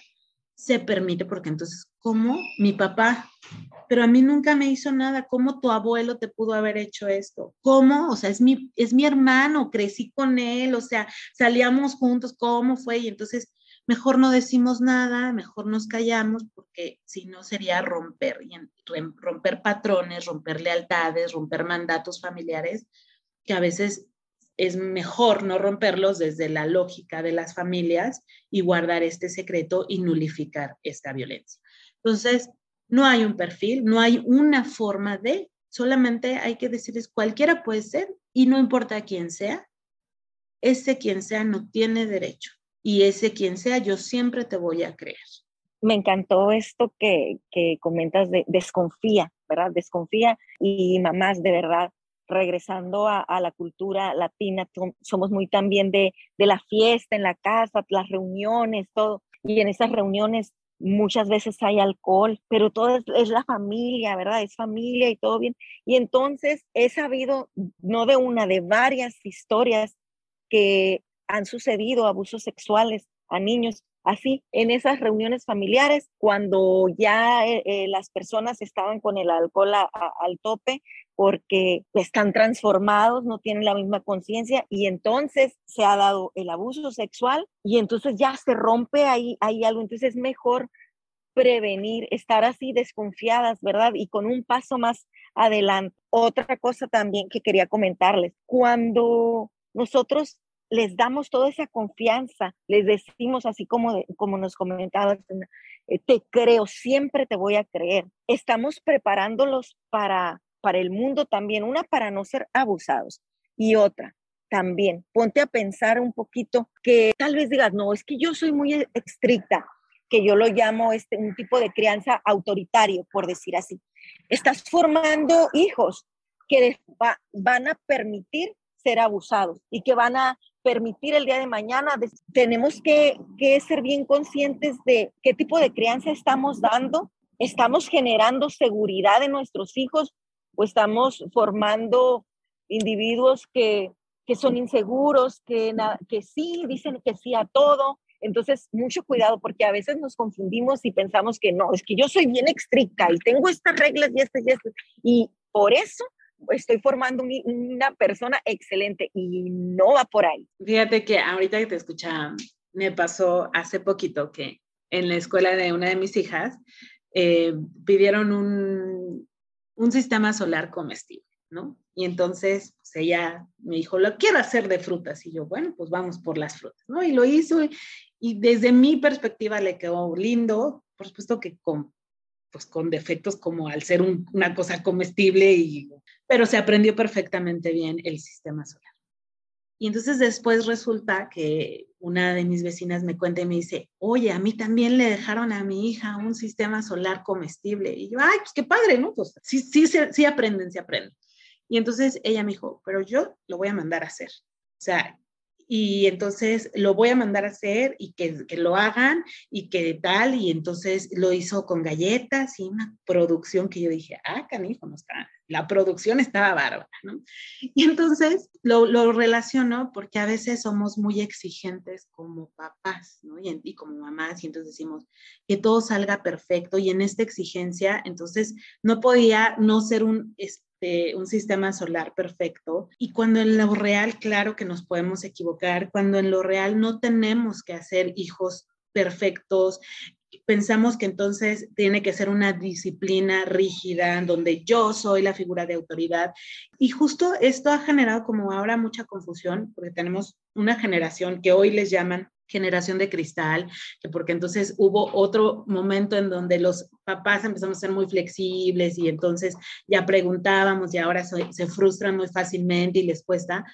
se permite porque entonces, ¿cómo mi papá? Pero a mí nunca me hizo nada. ¿Cómo tu abuelo te pudo haber hecho esto? ¿Cómo? O sea, es mi, es mi hermano, crecí con él, o sea, salíamos juntos, ¿cómo fue? Y entonces, mejor no decimos nada, mejor nos callamos, porque si no sería romper, romper patrones, romper lealtades, romper mandatos familiares, que a veces es mejor no romperlos desde la lógica de las familias y guardar este secreto y nulificar esta violencia. Entonces, no hay un perfil, no hay una forma de, solamente hay que decirles cualquiera puede ser y no importa quién sea, ese quien sea no tiene derecho y ese quien sea yo siempre te voy a creer. Me encantó esto que, que comentas de desconfía, ¿verdad? Desconfía y mamás, de verdad, regresando a, la cultura latina, somos muy también de, de la fiesta en la casa, las reuniones, todo. Y en esas reuniones muchas veces hay alcohol, pero todo es, la familia, ¿verdad? Es familia y todo bien. Y entonces he sabido, no de una, de varias historias que han sucedido abusos sexuales a niños. Así, en esas reuniones familiares, cuando ya eh, eh, las personas estaban con el alcohol al tope, porque están transformados, no tienen la misma conciencia y entonces se ha dado el abuso sexual y entonces ya se rompe ahí, ahí algo. Entonces es mejor prevenir, estar así desconfiadas, ¿verdad? Y con un paso más adelante. Otra cosa también que quería comentarles, cuando nosotros les damos toda esa confianza, les decimos así como, como nos comentabas, eh, te creo, siempre te voy a creer. Estamos preparándolos para para el mundo también, una para no ser abusados y otra también, ponte a pensar un poquito que tal vez digas, no, es que yo soy muy e-, estricta, que yo lo llamo este, un tipo de crianza autoritario, por decir así. Estás formando hijos que van a permitir ser abusados y que van a permitir el día de mañana. Tenemos que, que ser bien conscientes de qué tipo de crianza estamos dando. Estamos generando seguridad en nuestros hijos o estamos formando individuos que, que son inseguros, que, que sí, dicen que sí a todo. Entonces, mucho cuidado porque a veces nos confundimos y pensamos que no, es que yo soy bien estricta y tengo estas reglas y estas y estas. Y por eso estoy formando una persona excelente y no va por ahí. Fíjate que ahorita que te escuchaba, me pasó hace poquito que en la escuela de una de mis hijas eh, pidieron un, un sistema solar comestible, ¿no? Y entonces pues ella me dijo, lo quiero hacer de frutas. Y yo, bueno, pues vamos por las frutas, ¿no? Y lo hizo y, desde mi perspectiva le quedó lindo, por supuesto que con, pues con defectos como al ser una cosa comestible, y, pero se aprendió perfectamente bien el sistema solar. Y entonces después resulta que una de mis vecinas me cuenta y me dice, oye, a mí también le dejaron a mi hija un sistema solar comestible. Y yo, ay, pues qué padre, ¿no? Pues sí, sí, sí aprenden, sí aprenden. Y entonces ella me dijo, pero yo lo voy a mandar a hacer. O sea, y entonces lo voy a mandar a hacer y que, que, lo hagan y que tal, y entonces lo hizo con galletas y una producción que yo dije, ah, canijo, no está, la producción estaba bárbara, ¿no? Y entonces lo, lo relaciono porque a veces somos muy exigentes como papás, ¿no? Y, y como mamás, y entonces decimos que todo salga perfecto, y en esta exigencia, entonces no podía no ser un un sistema solar perfecto. Y cuando en lo real, claro que nos podemos equivocar, cuando en lo real no tenemos que hacer hijos perfectos, pensamos que entonces tiene que ser una disciplina rígida, donde yo soy la figura de autoridad. Y justo esto ha generado como ahora mucha confusión, porque tenemos una generación que hoy les llaman generación de cristal, que porque entonces hubo otro momento en donde los papás empezamos a ser muy flexibles y entonces ya preguntábamos y ahora se, frustran muy fácilmente y les cuesta,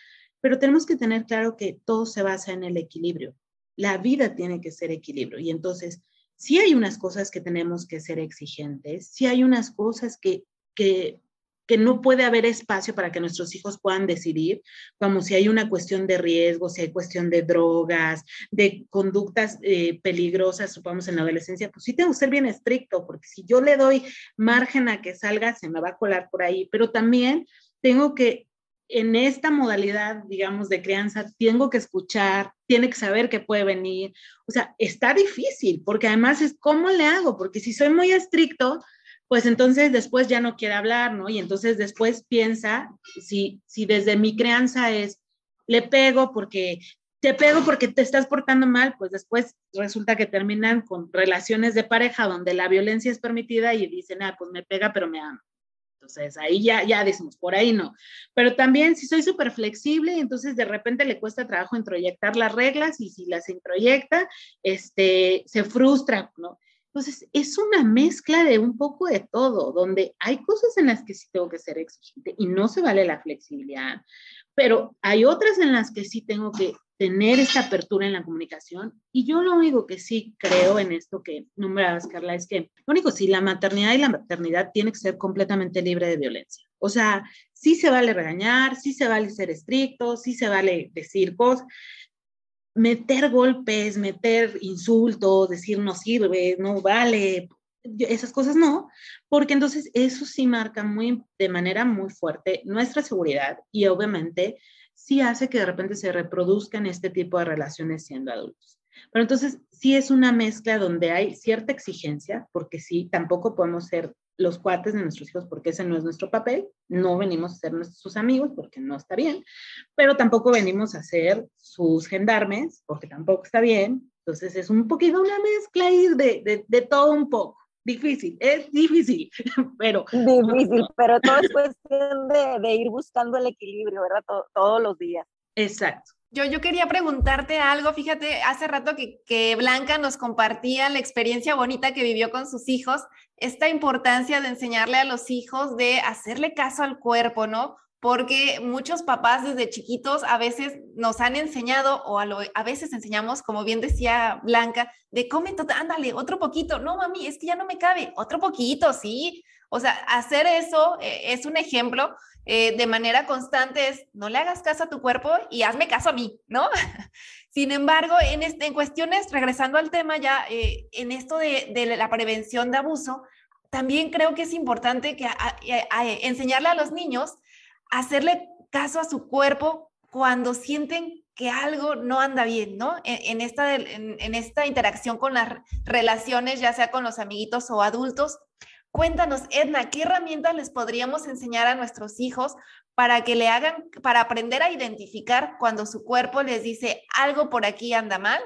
pero tenemos que tener claro que todo se basa en el equilibrio. La vida tiene que ser equilibrio y entonces sí hay unas cosas que tenemos que ser exigentes, sí hay unas cosas que, que que no puede haber espacio para que nuestros hijos puedan decidir, como si hay una cuestión de riesgo, si hay cuestión de drogas, de conductas eh, peligrosas, supongamos en la adolescencia, pues sí tengo que ser bien estricto, porque si yo le doy margen a que salga, se me va a colar por ahí, pero también tengo que en esta modalidad, digamos, de crianza, tengo que escuchar, tiene que saber que puede venir. O sea, está difícil, porque además es cómo le hago, porque si soy muy estricto, pues entonces después ya no quiere hablar, ¿no? Y entonces después piensa, si, si desde mi crianza es, le pego porque te pego porque te estás portando mal, pues después resulta que terminan con relaciones de pareja donde la violencia es permitida y dicen, ah, pues me pega, pero me ama. Entonces ahí ya, ya decimos, por ahí no. Pero también si soy súper flexible, entonces de repente le cuesta trabajo introyectar las reglas y si las introyecta, este, se frustra, ¿no? Entonces, es una mezcla de un poco de todo, donde hay cosas en las que sí tengo que ser exigente y no se vale la flexibilidad, pero hay otras en las que sí tengo que tener esta apertura en la comunicación. Y yo lo único que sí creo en esto que nombrabas, Carla, es que lo único, sí, la maternidad y la maternidad tiene que ser completamente libre de violencia. O sea, sí se vale regañar, sí se vale ser estricto, sí se vale decir cosas, meter golpes, meter insultos, decir no sirve, no vale, esas cosas no, porque entonces eso sí marca muy, de manera muy fuerte nuestra seguridad y obviamente sí hace que de repente se reproduzcan este tipo de relaciones siendo adultos. Pero entonces sí es una mezcla donde hay cierta exigencia, porque sí, tampoco podemos ser los cuates de nuestros hijos porque ese no es nuestro papel, no venimos a ser nuestros amigos porque no está bien, pero tampoco venimos a ser sus gendarmes porque tampoco está bien. Entonces es un poquito una mezcla ahí de, de, de todo un poco. Difícil, es difícil, pero... Difícil, pero todo es cuestión de, de ir buscando el equilibrio, ¿verdad? todos los días. Exacto. Yo, yo quería preguntarte algo, fíjate, hace rato que, Blanca nos compartía la experiencia bonita que vivió con sus hijos, esta importancia de enseñarle a los hijos de hacerle caso al cuerpo, ¿no? Porque muchos papás desde chiquitos a veces nos han enseñado o a veces enseñamos, como bien decía Blanca, de come, ándale, otro poquito. No, mami, es que ya no me cabe, otro poquito, sí. O sea, hacer eso eh, es un ejemplo eh, de manera constante es, no le hagas caso a tu cuerpo y hazme caso a mí, ¿no? Sin embargo, en, este, en cuestiones, regresando al tema ya, eh, en esto de, de, la prevención de abuso, también creo que es importante que enseñarle a los niños a hacerle caso a su cuerpo cuando sienten que algo no anda bien, ¿no? En, esta, en esta interacción con las relaciones, ya sea con los amiguitos o adultos, Cuéntanos, Edna, ¿qué herramientas les podríamos enseñar a nuestros hijos para que le hagan, para aprender a identificar cuando su cuerpo les dice algo por aquí anda mal?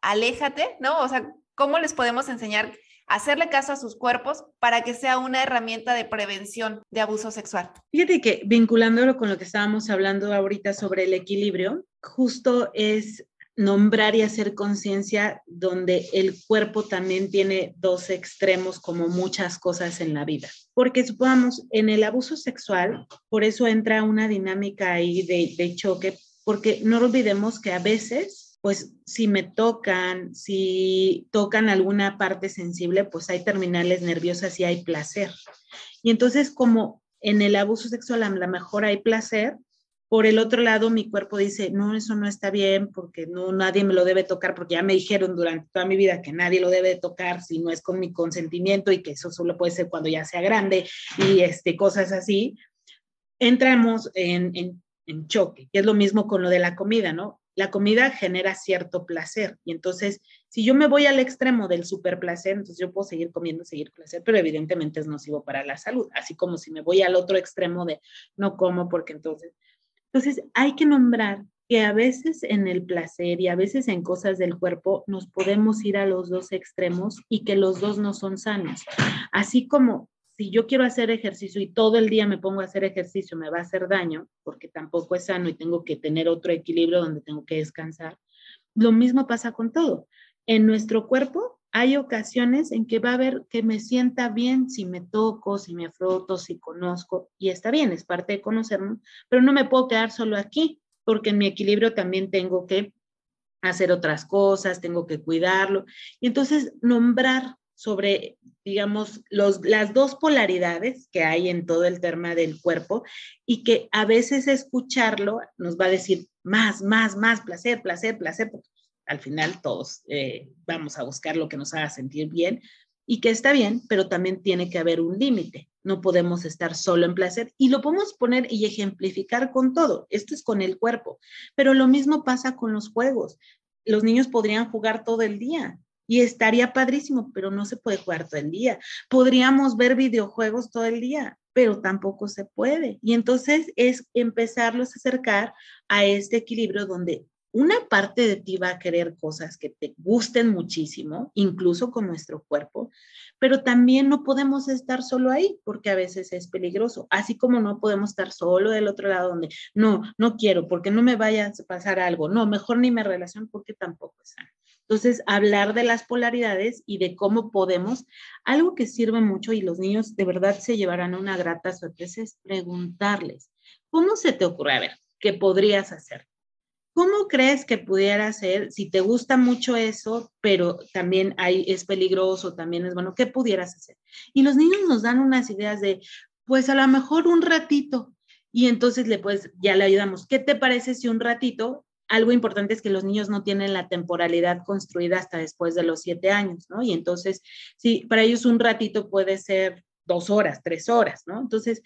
Aléjate, ¿no? O sea, ¿cómo les podemos enseñar a hacerle caso a sus cuerpos para que sea una herramienta de prevención de abuso sexual? Fíjate que vinculándolo con lo que estábamos hablando ahorita sobre el equilibrio, justo es nombrar y hacer conciencia donde el cuerpo también tiene dos extremos como muchas cosas en la vida. Porque supongamos, en el abuso sexual, por eso entra una dinámica ahí de, choque, porque no olvidemos que a veces, pues si me tocan, si tocan alguna parte sensible, pues hay terminales nerviosas y hay placer. Y entonces como en el abuso sexual a lo mejor hay placer, por el otro lado, mi cuerpo dice, no, eso no está bien porque no, nadie me lo debe tocar porque ya me dijeron durante toda mi vida que nadie lo debe tocar si no es con mi consentimiento y que eso solo puede ser cuando ya sea grande y este, cosas así. Entramos en, en, choque, que es lo mismo con lo de la comida, ¿no? La comida genera cierto placer y entonces si yo me voy al extremo del super placer, entonces yo puedo seguir comiendo, seguir placer, pero evidentemente es nocivo para la salud, así como si me voy al otro extremo de no como porque entonces entonces, hay que nombrar que a veces en el placer y a veces en cosas del cuerpo nos podemos ir a los dos extremos y que los dos no son sanos. Así como si yo quiero hacer ejercicio y todo el día me pongo a hacer ejercicio, me va a hacer daño porque tampoco es sano y tengo que tener otro equilibrio donde tengo que descansar. Lo mismo pasa con todo. En nuestro cuerpo hay ocasiones en que va a haber que me sienta bien si me toco, si me froto, si conozco, y está bien, es parte de conocernos, pero no me puedo quedar solo aquí, porque en mi equilibrio también tengo que hacer otras cosas, tengo que cuidarlo. Y entonces nombrar sobre, digamos, los, las dos polaridades que hay en todo el tema del cuerpo y que a veces escucharlo nos va a decir más, más, más, placer, placer, placer, al final todos eh, vamos a buscar lo que nos haga sentir bien y que está bien, pero también tiene que haber un límite. No podemos estar solo en placer y lo podemos poner y ejemplificar con todo. Esto es con el cuerpo, pero lo mismo pasa con los juegos. Los niños podrían jugar todo el día y estaría padrísimo, pero no se puede jugar todo el día. Podríamos ver videojuegos todo el día, pero tampoco se puede. Y entonces es empezarlos a acercar a este equilibrio donde una parte de ti va a querer cosas que te gusten muchísimo, incluso con nuestro cuerpo, pero también no podemos estar solo ahí porque a veces es peligroso, así como no podemos estar solo del otro lado donde no, no quiero porque no me vaya a pasar algo, no, mejor ni me relaciono porque tampoco es sano. Entonces, hablar de las polaridades y de cómo podemos, algo que sirve mucho y los niños de verdad se llevarán una grata sorpresa es preguntarles, ¿cómo se te ocurre? A ver, ¿qué podrías hacer? ¿Cómo crees que pudiera ser, si te gusta mucho eso, pero también hay, es peligroso, también es bueno, ¿qué pudieras hacer? Y los niños nos dan unas ideas de, pues a lo mejor un ratito, y entonces le pues ya le ayudamos. ¿Qué te parece si un ratito? Algo importante es que los niños no tienen la temporalidad construida hasta después de los siete años, ¿no? Y entonces, sí, para ellos un ratito puede ser dos horas, tres horas, ¿no? Entonces,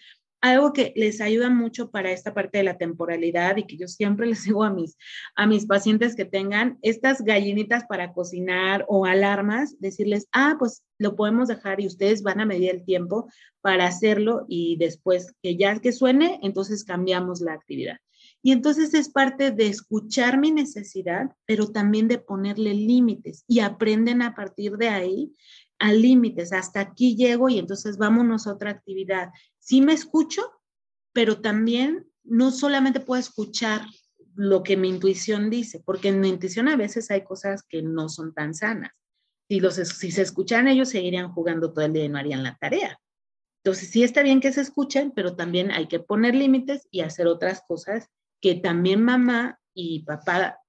algo que les ayuda mucho para esta parte de la temporalidad y que yo siempre les digo a mis, a mis pacientes que tengan estas gallinitas para cocinar o alarmas, decirles, ah, pues lo podemos dejar y ustedes van a medir el tiempo para hacerlo y después que ya que suene, entonces cambiamos la actividad. Y entonces es parte de escuchar mi necesidad, pero también de ponerle límites y aprenden a partir de ahí a límites, hasta aquí llego y entonces vámonos a otra actividad. Sí me escucho, pero también no solamente puedo escuchar lo que mi intuición dice, porque en mi intuición a veces hay cosas que no son tan sanas. Si, los, si se escuchan ellos, seguirían jugando todo el día y no harían la tarea. Entonces, sí está bien que se escuchen, pero también hay que poner límites y hacer otras cosas que también mamá y papá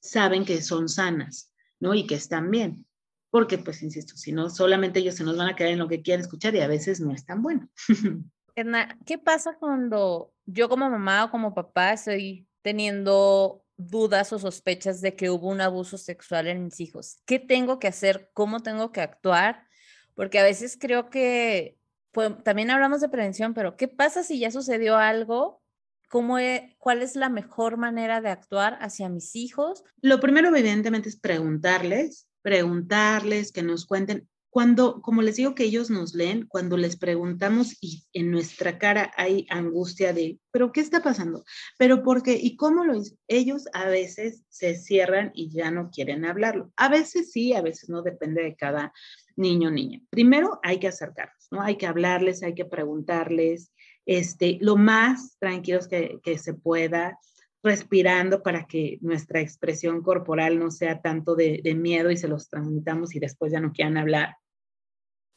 saben que son sanas, ¿no? Y que están bien porque pues insisto, si no, solamente ellos se nos van a quedar en lo que quieren escuchar y a veces no es tan bueno. Edna, ¿qué pasa cuando yo como mamá o como papá estoy teniendo dudas o sospechas de que hubo un abuso sexual en mis hijos? ¿Qué tengo que hacer? ¿Cómo tengo que actuar? Porque a veces creo que pues, también hablamos de prevención, pero ¿qué pasa si ya sucedió algo? ¿Cómo e, ¿Cuál es la mejor manera de actuar hacia mis hijos? Lo primero, evidentemente, es preguntarles preguntarles, que nos cuenten. cuando, como les digo que ellos nos leen, cuando les preguntamos y en nuestra cara hay angustia de, pero ¿qué está pasando? ¿Pero por qué? ¿Y cómo lo hizo? Ellos a veces se cierran y ya no quieren hablarlo. A veces sí, a veces no, depende de cada niño o niña. Primero hay que acercarnos, ¿no? Hay que hablarles, hay que preguntarles, este, lo más tranquilos que, que se pueda, respirando para que nuestra expresión corporal no sea tanto de, miedo y se los transmitamos y después ya no quieran hablar.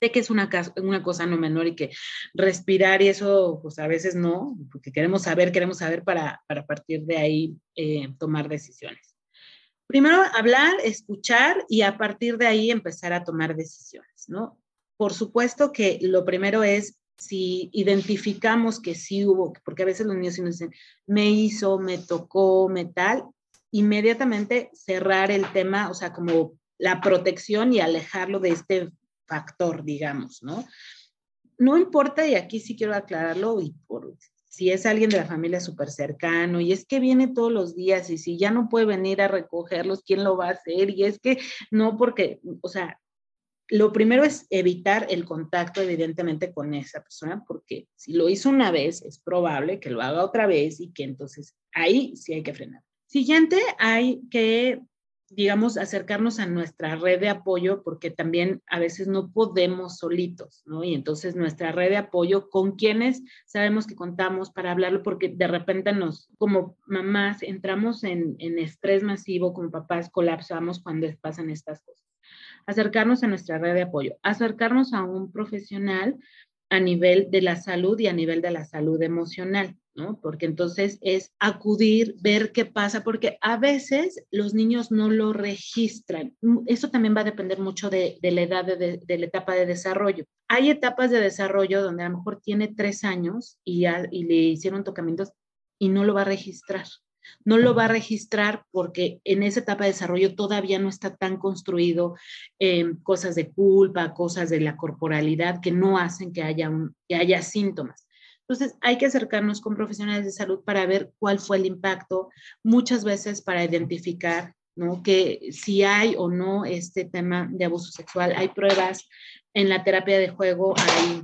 Sé que es una, una cosa no menor y que respirar y eso, pues a veces no, porque queremos saber, queremos saber para, para partir de ahí eh, tomar decisiones. Primero, hablar, escuchar y a partir de ahí empezar a tomar decisiones, ¿no? Por supuesto que lo primero es si identificamos que sí hubo, porque a veces los niños nos dicen, me hizo, me tocó, me tal, inmediatamente cerrar el tema, o sea, como la protección y alejarlo de este factor, digamos, ¿no? No importa, y aquí sí quiero aclararlo, y si es alguien de la familia súper cercano, y es que viene todos los días, y si ya no puede venir a recogerlos, ¿quién lo va a hacer? Y es que no, porque, o sea, lo primero es evitar el contacto, evidentemente, con esa persona, porque si lo hizo una vez, es probable que lo haga otra vez y que entonces ahí sí hay que frenar. Siguiente, hay que, digamos, acercarnos a nuestra red de apoyo, porque también a veces no podemos solitos, ¿no? Y entonces nuestra red de apoyo, con quienes sabemos que contamos para hablarlo, porque de repente nos, como mamás, entramos en, en estrés masivo, como papás, colapsamos cuando pasan estas cosas acercarnos a nuestra red de apoyo, acercarnos a un profesional a nivel de la salud y a nivel de la salud emocional, ¿no? Porque entonces es acudir, ver qué pasa, porque a veces los niños no lo registran. Eso también va a depender mucho de, la edad, de, la etapa de desarrollo. Hay etapas de desarrollo donde a lo mejor tiene tres años y, y le hicieron tocamientos y no lo va a registrar no lo va a registrar porque en esa etapa de desarrollo todavía no está tan construido eh, cosas de culpa, cosas de la corporalidad que no hacen que haya, que haya síntomas. Entonces, hay que acercarnos con profesionales de salud para ver cuál fue el impacto, muchas veces para identificar ¿no? que si hay o no este tema de abuso sexual. Hay pruebas en la terapia de juego, hay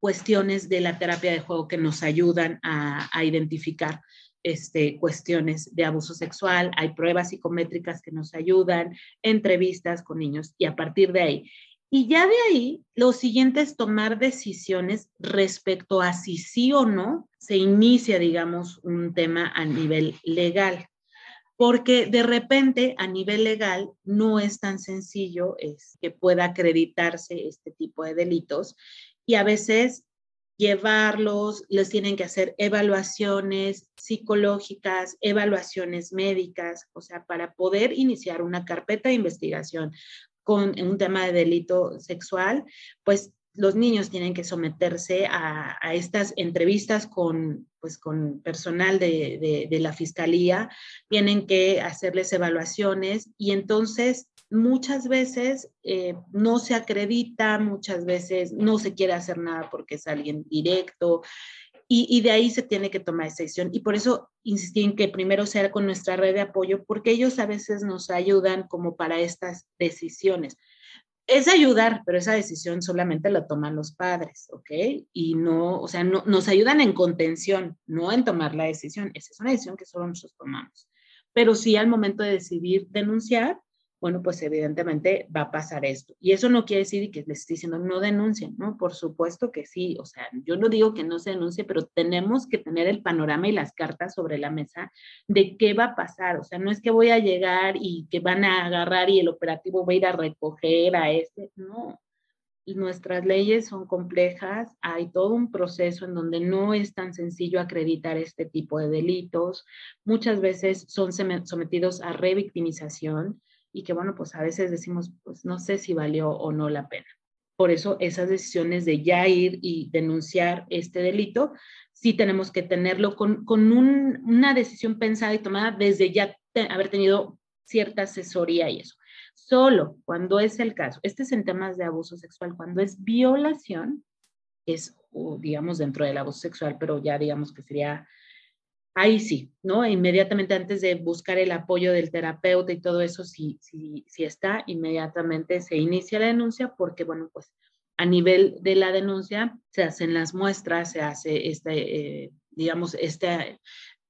cuestiones de la terapia de juego que nos ayudan a, a identificar este, cuestiones de abuso sexual, hay pruebas psicométricas que nos ayudan, entrevistas con niños y a partir de ahí. Y ya de ahí, lo siguiente es tomar decisiones respecto a si sí o no se inicia, digamos, un tema a nivel legal. Porque de repente a nivel legal no es tan sencillo es que pueda acreditarse este tipo de delitos y a veces llevarlos, les tienen que hacer evaluaciones psicológicas, evaluaciones médicas, o sea, para poder iniciar una carpeta de investigación con un tema de delito sexual, pues los niños tienen que someterse a, estas entrevistas con, pues, con personal de, de la fiscalía, tienen que hacerles evaluaciones y entonces muchas veces eh, no se acredita, muchas veces no se quiere hacer nada porque es alguien directo y, y, de ahí se tiene que tomar esa decisión. Y por eso insistí en que primero sea con nuestra red de apoyo, porque ellos a veces nos ayudan como para estas decisiones. Es ayudar, pero esa decisión solamente la toman los padres, ¿ok? Y no, o sea, no, nos ayudan en contención, no en tomar la decisión. Esa es una decisión que solo nosotros tomamos. Pero sí al momento de decidir denunciar, bueno, pues evidentemente va a pasar esto. Y eso no quiere decir que les estoy diciendo no denuncien, ¿no? Por supuesto que sí, o sea, yo no digo que no se denuncie, pero tenemos que tener el panorama y las cartas sobre la mesa de qué va a pasar. O sea, no es que voy a llegar y que van a agarrar y el operativo va a ir a recoger a este, no. Nuestras leyes son complejas, hay todo un proceso en donde no es tan sencillo acreditar este tipo de delitos. Muchas veces son sometidos a revictimización y que bueno, pues a veces decimos, pues no sé si valió o no la pena. Por eso esas decisiones de ya ir y denunciar este delito, sí tenemos que tenerlo con, con un, una decisión pensada y tomada desde ya haber tenido cierta asesoría y eso. Solo cuando es el caso, este es en temas de abuso sexual, cuando es violación, es, digamos, dentro del abuso sexual, pero ya digamos que sería ahí sí, ¿no? Inmediatamente antes de buscar el apoyo del terapeuta y todo eso, si, si, si está, inmediatamente se inicia la denuncia porque, bueno, pues a nivel de la denuncia se hacen las muestras, se hace este, eh, digamos, esta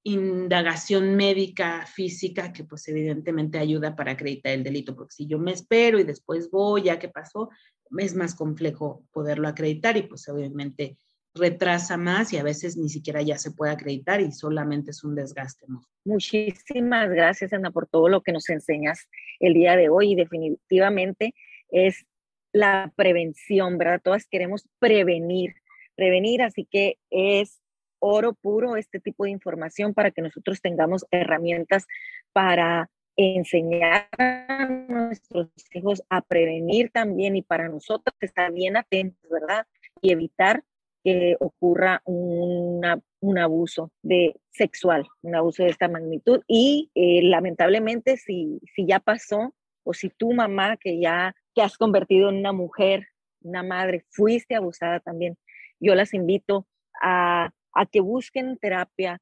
indagación médica, física, que pues evidentemente ayuda para acreditar el delito, porque si yo me espero y después voy, ya que pasó, es más complejo poderlo acreditar y pues obviamente retrasa más y a veces ni siquiera ya se puede acreditar y solamente es un desgaste. Muchísimas gracias, Ana, por todo lo que nos enseñas el día de hoy y definitivamente es la prevención, ¿verdad? Todas queremos prevenir, prevenir, así que es oro puro este tipo de información para que nosotros tengamos herramientas para enseñar a nuestros hijos a prevenir también y para nosotros estar bien atentos, ¿verdad? Y evitar que ocurra un abuso de sexual, un abuso de esta magnitud. Y eh, lamentablemente, si, si ya pasó, o si tu mamá, que ya te has convertido en una mujer, una madre, fuiste abusada también, yo las invito a a que busquen terapia.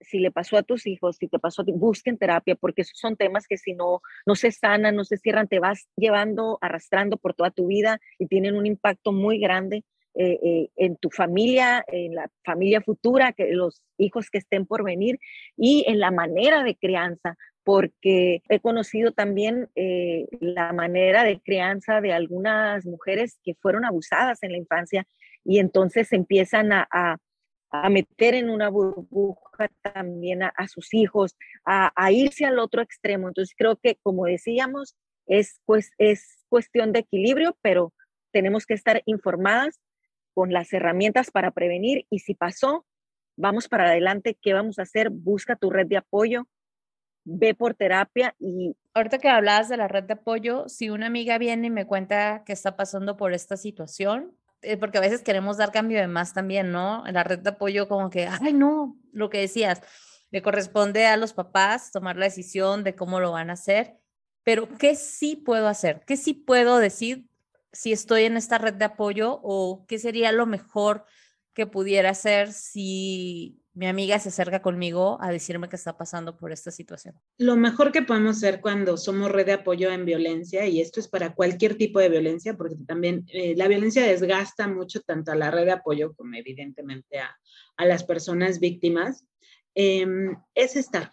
Si le pasó a tus hijos, si te pasó a ti, busquen terapia, porque esos son temas que si no, no se sanan, no se cierran, te vas llevando, arrastrando por toda tu vida y tienen un impacto muy grande eh, eh, en tu familia, en la familia futura, que los hijos que estén por venir y en la manera de crianza, porque he conocido también eh, la manera de crianza de algunas mujeres que fueron abusadas en la infancia y entonces empiezan a, a meter en una burbuja también a, sus hijos, a, irse al otro extremo. Entonces creo que, como decíamos, es, pues, es cuestión de equilibrio, pero tenemos que estar informadas con las herramientas para prevenir y si pasó, vamos para adelante, ¿qué vamos a hacer? Busca tu red de apoyo, ve por terapia y... Ahorita que hablabas de la red de apoyo, si una amiga viene y me cuenta que está pasando por esta situación, eh, porque a veces queremos dar cambio de más también, ¿no? La red de apoyo como que, ay, no, lo que decías, le corresponde a los papás tomar la decisión de cómo lo van a hacer, pero ¿qué sí puedo hacer? ¿Qué sí puedo decir si estoy en esta red de apoyo o qué sería lo mejor que pudiera hacer si mi amiga se acerca conmigo a decirme que está pasando por esta situación. Lo mejor que podemos hacer cuando somos red de apoyo en violencia, y esto es para cualquier tipo de violencia, porque también eh, la violencia desgasta mucho tanto a la red de apoyo como evidentemente a, a las personas víctimas, em, es estar,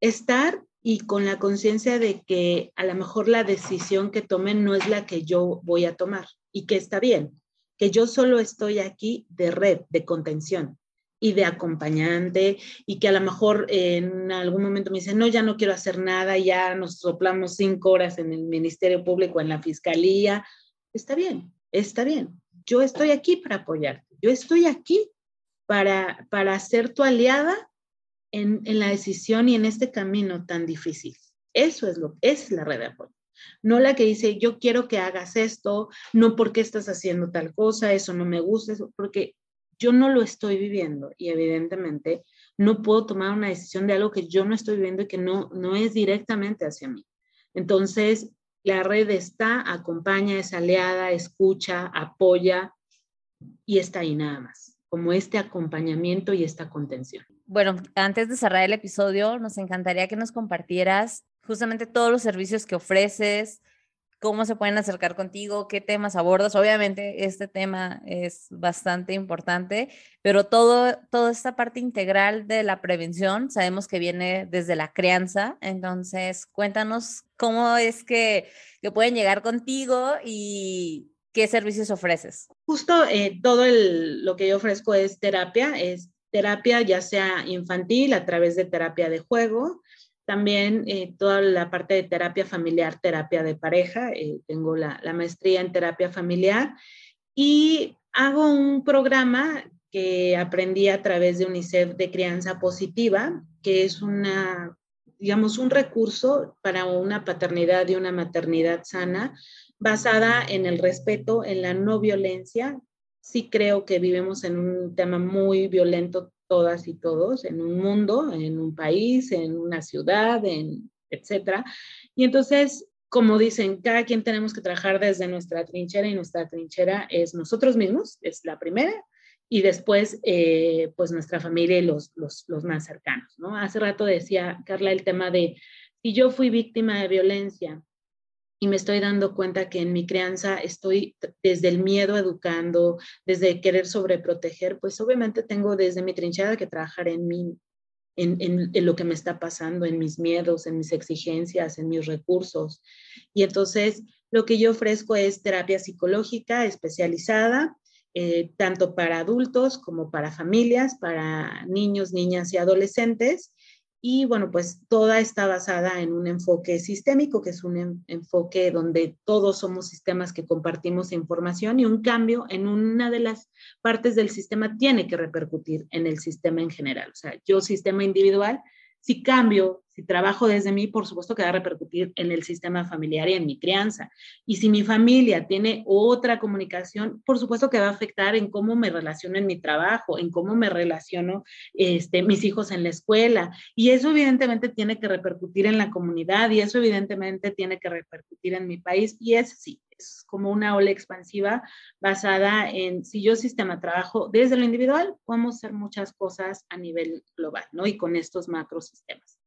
estar y con la conciencia de que a lo mejor la decisión que tomen no es la que yo voy a tomar y que está bien, que yo solo estoy aquí de red, de contención y de acompañante y que a lo mejor en algún momento me dicen, no, ya no quiero hacer nada, ya nos soplamos cinco horas en el Ministerio Público, en la Fiscalía. Está bien, está bien. Yo estoy aquí para apoyarte. Yo estoy aquí para, para ser tu aliada en, la decisión y en este camino tan difícil. Eso es lo, es la red de apoyo. No la que dice, yo quiero que hagas esto, no porque estás haciendo tal cosa, eso no me gusta, eso, porque yo no lo estoy viviendo y evidentemente no puedo tomar una decisión de algo que yo no estoy viviendo y que no, no es directamente hacia mí. Entonces, la red está, acompaña, es aliada, escucha, apoya y está ahí nada más, como este acompañamiento y esta contención. Bueno, antes de cerrar el episodio, nos encantaría que nos compartieras justamente todos los servicios que ofreces, cómo se pueden acercar contigo, qué temas abordas. Obviamente este tema es bastante importante, pero todo, toda esta parte integral de la prevención sabemos que viene desde la crianza. Entonces, cuéntanos cómo es que, que pueden llegar contigo y qué servicios ofreces. Justo eh, todo lo que yo ofrezco es terapia, es terapia ya sea infantil a través de terapia de juego, también eh, toda la parte de terapia familiar, terapia de pareja. Eh, tengo la, maestría en terapia familiar y hago un programa que aprendí a través de UNICEF de crianza positiva, que es una, digamos, un recurso para una paternidad y una maternidad sana basada en el respeto, en la no violencia. Sí creo que vivimos en un tema muy violento todas y todos en un mundo, en un país, en una ciudad, en etcétera. Y entonces, como dicen, cada quien tenemos que trabajar desde nuestra trinchera y nuestra trinchera es nosotros mismos, es la primera, y después, eh, pues nuestra familia y los, los, los, más cercanos, ¿no? Hace rato decía Carla el tema de, si yo fui víctima de violencia y me estoy dando cuenta que en mi crianza estoy desde el miedo educando, desde querer sobreproteger, pues obviamente tengo desde mi trinchera que trabajar en mí, en, en, lo que me está pasando, en mis miedos, en mis exigencias, en mis recursos. Y entonces lo que yo ofrezco es terapia psicológica especializada eh, tanto para adultos como para familias, para niños, niñas y adolescentes. Y bueno, pues toda está basada en un enfoque sistémico, que es un enfoque donde todos somos sistemas que compartimos información y un cambio en una de las partes del sistema tiene que repercutir en el sistema en general. O sea, yo sistema individual si cambio, trabajo desde mí, por supuesto que va a repercutir en el sistema familiar y en mi crianza. Y si mi familia tiene otra comunicación, por supuesto que va a afectar en cómo me relaciono en mi trabajo, en cómo me relaciono este, mis hijos en la escuela. Y eso evidentemente tiene que repercutir en la comunidad y eso evidentemente tiene que repercutir en mi país. Y es sí, como una ola expansiva basada en si yo sistema trabajo desde lo individual, podemos hacer muchas cosas a nivel global, ¿no? Y con estos macrosistemas.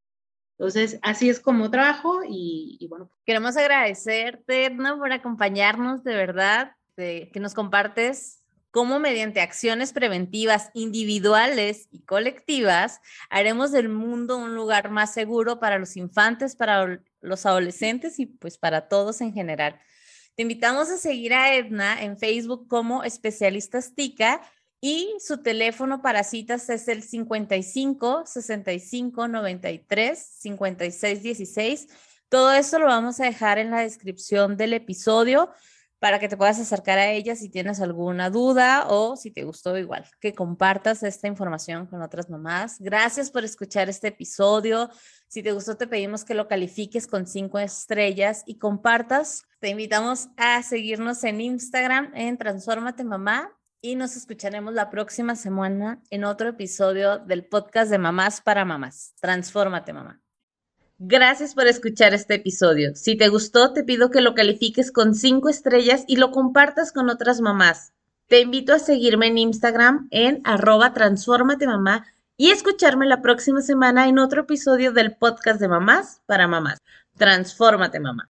Entonces, así es como trabajo y, bueno. Queremos agradecerte, ¿no? Por acompañarnos, de verdad, de, que nos compartes cómo mediante acciones preventivas individuales y colectivas haremos del mundo un lugar más seguro para los infantes, para los adolescentes y pues para todos en general. Te invitamos a seguir a Edna en Facebook como Especialistas TICA y su teléfono para citas es el 55 65 93 56 16. Todo esto lo vamos a dejar en la descripción del episodio para que te puedas acercar a ella si tienes alguna duda o si te gustó igual, que compartas esta información con otras mamás. Gracias por escuchar este episodio. Si te gustó, te pedimos que lo califiques con cinco estrellas y compartas. Te invitamos a seguirnos en Instagram en Transformate Mamá y nos escucharemos la próxima semana en otro episodio del podcast de Mamás para Mamás. Transfórmate Mamá. Gracias por escuchar este episodio. Si te gustó, te pido que lo califiques con cinco estrellas y lo compartas con otras mamás. Te invito a seguirme en Instagram en arroba transformate mamá y escucharme la próxima semana en otro episodio del podcast de mamás para mamás. Transfórmate mamá.